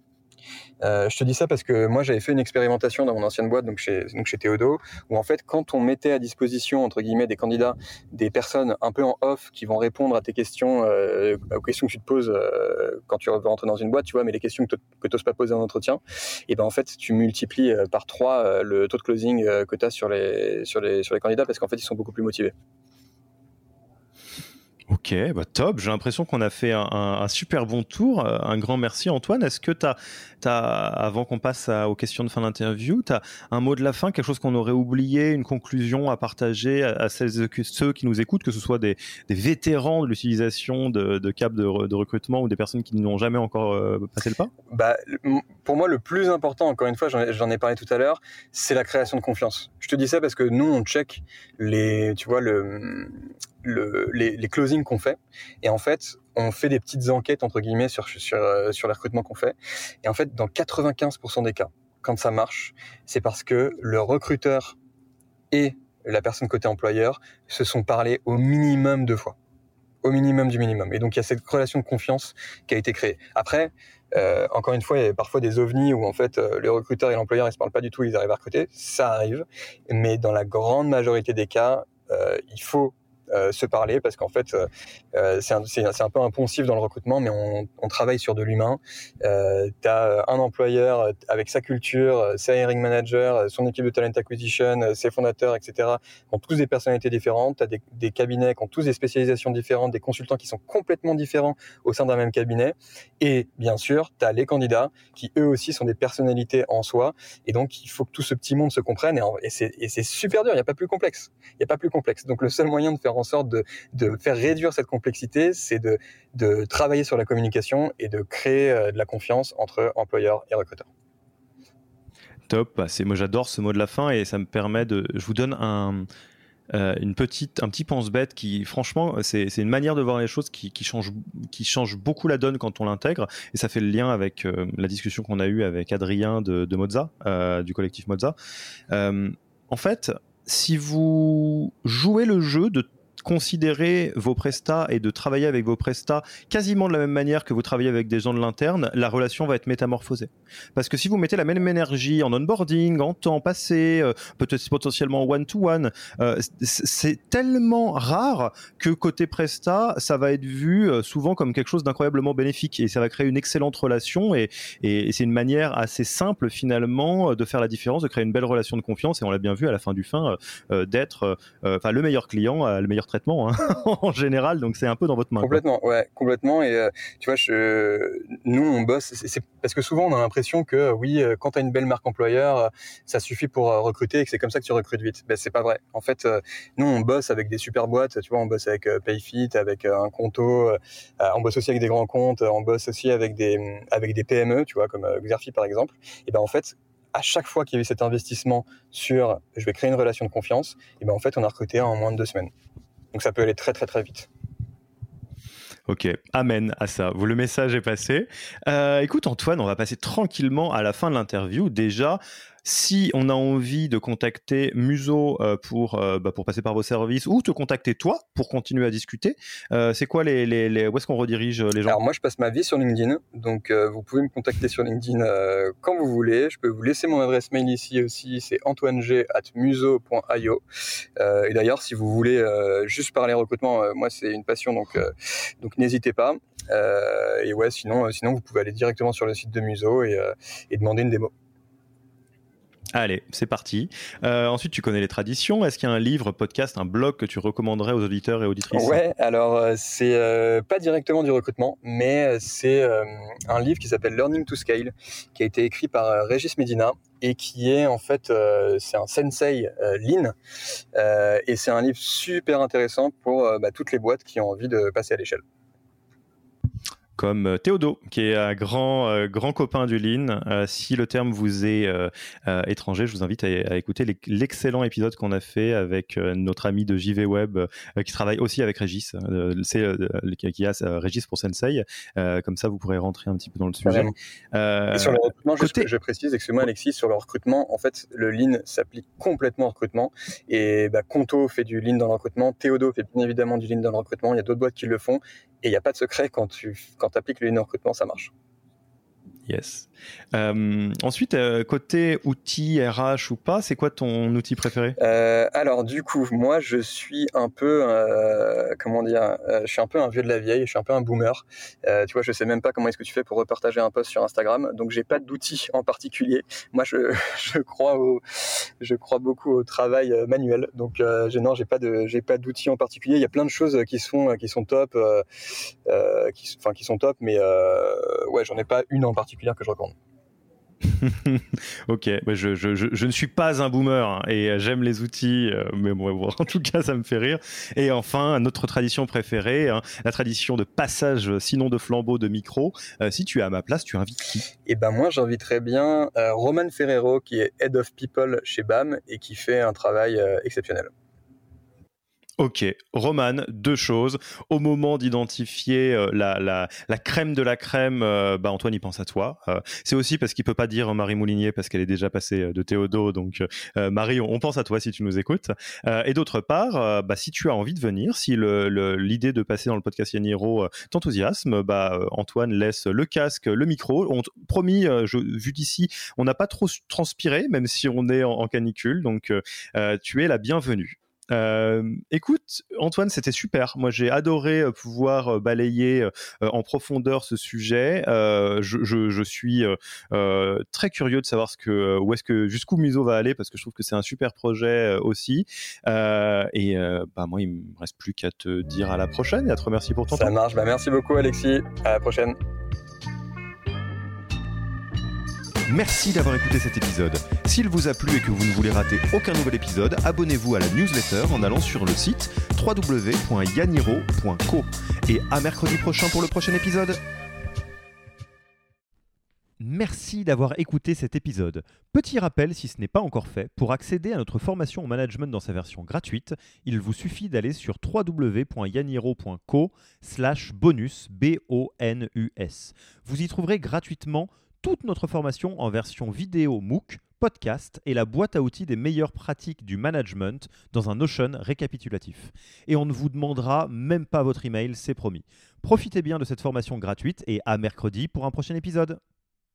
Speaker 2: Je te dis ça parce que moi j'avais fait une expérimentation dans mon ancienne boîte, donc chez, donc chez Théodo, où en fait quand on mettait à disposition entre guillemets des candidats, des personnes un peu en off qui vont répondre à tes questions, aux questions que tu te poses quand tu veux rentrer dans une boîte, tu vois, mais les questions que tu n'oses pas poser en entretien, et ben en fait tu multiplies par trois le taux de closing que tu as sur les, sur, les, sur les candidats parce qu'en fait ils sont beaucoup plus motivés.
Speaker 1: Ok, bah top. J'ai l'impression qu'on a fait un, super bon tour. Euh, un grand merci Antoine. Est-ce que tu as, avant qu'on passe aux questions de fin d'interview, tu un mot de la fin, quelque chose qu'on aurait oublié, une conclusion à partager à, celles, ceux qui nous écoutent, que ce soit des, vétérans de l'utilisation de, de de, recrutement ou des personnes qui n'ont jamais encore euh, passé le pas?
Speaker 2: Bah, Pour moi, le plus important, encore une fois, j'en ai parlé tout à l'heure, c'est la création de confiance. Je te dis ça parce que nous, on check les, tu vois, le, le, les, closings qu'on fait. Et en fait, on fait des petites enquêtes, entre guillemets, sur, sur, euh, sur les qu'on fait. Et en fait, dans 95% des cas, quand ça marche, c'est parce que le recruteur et la personne côté employeur se sont parlé au minimum deux fois. Au minimum du minimum. Et donc, il y a cette relation de confiance qui a été créée. Après, euh, encore une fois, il y a parfois des ovnis où en fait euh, les recruteurs et l'employeur ils se parlent pas du tout, ils arrivent à recruter. Ça arrive, mais dans la grande majorité des cas, euh, il faut se parler parce qu'en fait, euh, euh, c'est un, peu impensif dans le recrutement, mais on, travaille sur de l'humain. Euh, tu as un employeur avec sa culture, sa hiring manager, son équipe de talent acquisition, ses fondateurs, etc., qui ont tous des personnalités différentes. Tu as des, cabinets qui ont tous des spécialisations différentes, des consultants qui sont complètement différents au sein d'un même cabinet. Et bien sûr, tu as les candidats qui eux aussi sont des personnalités en soi. Et donc, il faut que tout ce petit monde se comprenne. Et, et c'est super dur, il n'y a pas plus complexe. Il n'y a pas plus complexe. Donc, le seul moyen de faire en sorte de, faire réduire cette complexité, c'est de, travailler sur la communication et de créer de la confiance entre employeurs et recruteurs.
Speaker 1: Top, bah, moi j'adore ce mot de la fin et ça me permet de. Je vous donne un, euh, une petite, un petit pense-bête qui, franchement, c'est une manière de voir les choses qui, qui, change, qui change beaucoup la donne quand on l'intègre. Et ça fait le lien avec euh, la discussion qu'on a eue avec Adrien de, de Mozza, euh, du collectif Mozza. en fait, si vous jouez le jeu de considérer vos prestats et de travailler avec vos prestats quasiment de la même manière que vous travaillez avec des gens de l'interne, la relation va être métamorphosée. Parce que si vous mettez la même énergie en onboarding, en temps passé, euh, peut-être potentiellement one-to-one, euh, c'est tellement rare que côté prestat, ça va être vu euh, souvent comme quelque chose d'incroyablement bénéfique et ça va créer une excellente relation et, et c'est une manière assez simple finalement de faire la différence, de créer une belle relation de confiance et on l'a bien vu à la fin du fin d'être enfin le meilleur client, le meilleur hein, en général, donc c'est un peu dans votre main.
Speaker 2: Complètement, ouais, complètement. Et euh, tu vois, je, nous on bosse, parce que souvent on a l'impression que euh, oui, euh, quand tu as une belle marque employeur, ça suffit pour recruter et que c'est comme ça que tu recrutes vite. Ben c'est pas vrai. En fait, nous on bosse avec des super boîtes. Tu vois, on bosse avec Payfit, avec un Conto, on bosse aussi avec des grands comptes, on bosse aussi avec des avec des PME, tu vois, comme Xerfi par exemple. Et ben en fait, à chaque fois qu'il y a eu cet investissement sur je vais créer une relation de confiance, et ben en fait on a recruté en moins de deux semaines. Donc ça peut aller très très très vite.
Speaker 1: Ok, amen à ça. Le message est passé. Euh, écoute Antoine, on va passer tranquillement à la fin de l'interview. Déjà, si on a envie de contacter Muso euh, pour, euh, bah, pour passer par vos services ou te contacter toi pour continuer à discuter, euh, c'est quoi les, les, où est-ce qu'on redirige les gens?
Speaker 2: Alors moi je passe ma vie sur LinkedIn, donc vous pouvez me contacter sur LinkedIn quand vous voulez. Je peux vous laisser mon adresse mail ici aussi, c'est antoineg@muso.io. et d'ailleurs si vous voulez juste parler recrutement, moi c'est une passion donc donc n'hésitez pas. et ouais sinon sinon vous pouvez aller directement sur le site de Muso et demander une démo.
Speaker 1: Allez, c'est parti. Euh, ensuite, tu connais les traditions. Est-ce qu'il y a un livre, podcast, un blog que tu recommanderais aux auditeurs et auditrices?
Speaker 2: Ouais, alors euh, c'est euh, pas directement du recrutement, mais c'est un livre qui s'appelle Learning to Scale, qui a été écrit par Régis Medina et qui est en fait c'est un sensei lean et c'est un livre super intéressant pour bah, toutes les boîtes qui ont envie de passer à l'échelle
Speaker 1: comme euh, Théodo, qui est un grand, euh, grand copain du Lean. Euh, si le terme vous est étranger, je vous invite à, écouter l'excellent épisode qu'on a fait avec notre ami de JV Web, qui travaille aussi avec Régis, c'est qui a Régis pour Sensei. comme ça, vous pourrez rentrer un petit peu dans le sujet.
Speaker 2: Et sur le recrutement, côté... je, précise, excusez-moi Alexis, sur le recrutement, en fait, le Lean s'applique complètement au recrutement. Et bah, Conto fait du Lean dans le recrutement, Théodo fait bien évidemment du Lean dans le recrutement. Il y a d'autres boîtes qui le font. Et il n'y a pas de secret quand tu quand appliques le recrutement, ça marche.
Speaker 1: Yes. Euh, ensuite, euh, côté outils RH ou pas, c'est quoi ton outil préféré?
Speaker 2: Euh, Alors du coup, moi je suis un peu, comment dire, je suis un peu un vieux de la vieille, je suis un peu un boomer. tu vois, je sais même pas comment est-ce que tu fais pour repartager un post sur Instagram, donc j'ai pas d'outils en particulier. Moi, je, je crois au, je crois beaucoup au travail manuel, donc non, j'ai pas de, j'ai pas d'outils en particulier. Il y a plein de choses qui sont, qui sont top, enfin qui sont top, mais ouais, j'en ai pas une en particulier que je recommande.
Speaker 1: ok, je, je, je, ne suis pas un boomer hein, et j'aime les outils, euh, mais bon, en tout cas, ça me fait rire. Et enfin, notre tradition préférée, hein, la tradition de passage, sinon de flambeau, de micro. Euh, si tu es à ma place, tu invites qui?
Speaker 2: Eh ben moi, j'inviterais bien euh, Roman Ferrero, qui est Head of People chez BAM et qui fait un travail exceptionnel.
Speaker 1: Ok, Roman, deux choses. Au moment d'identifier euh, la, la, la, crème de la crème, euh, bah Antoine, il pense à toi. Euh, c'est aussi parce qu'il peut pas dire Marie Moulinier parce qu'elle est déjà passée de Théodo. Donc, Marie, on, pense à toi si tu nous écoutes. et d'autre part, bah, si tu as envie de venir, si l'idée de passer dans le podcast Yaniro t'enthousiasme, bah, Antoine laisse le casque, le micro. On promis, je, vu d'ici, on n'a pas trop transpiré, même si on est en, en canicule. Donc, tu es la bienvenue. Euh, écoute, Antoine, c'était super. Moi, j'ai adoré euh, pouvoir euh, balayer en profondeur ce sujet. Je, suis très curieux de savoir ce que, où est-ce que jusqu'où Muso va aller parce que je trouve que c'est un super projet aussi. et bah moi, il me reste plus qu'à te dire à la prochaine et à te remercier pour ton
Speaker 2: temps. Ça marche. Bah, merci beaucoup, Alexis. À la prochaine.
Speaker 1: Merci d'avoir écouté cet épisode. S'il vous a plu et que vous ne voulez rater aucun nouvel épisode, abonnez-vous à la newsletter en allant sur le site www.yaniro.co. Et à mercredi prochain pour le prochain épisode. Merci d'avoir écouté cet épisode. Petit rappel, si ce n'est pas encore fait, pour accéder à notre formation au management dans sa version gratuite, il vous suffit d'aller sur www.yaniro.co slash bonus. Vous y trouverez gratuitement toute notre formation en version vidéo MOOC, podcast et la boîte à outils des meilleures pratiques du management dans un Notion récapitulatif. Et on ne vous demandera même pas votre email, c'est promis. Profitez bien de cette formation gratuite et à mercredi pour un prochain épisode.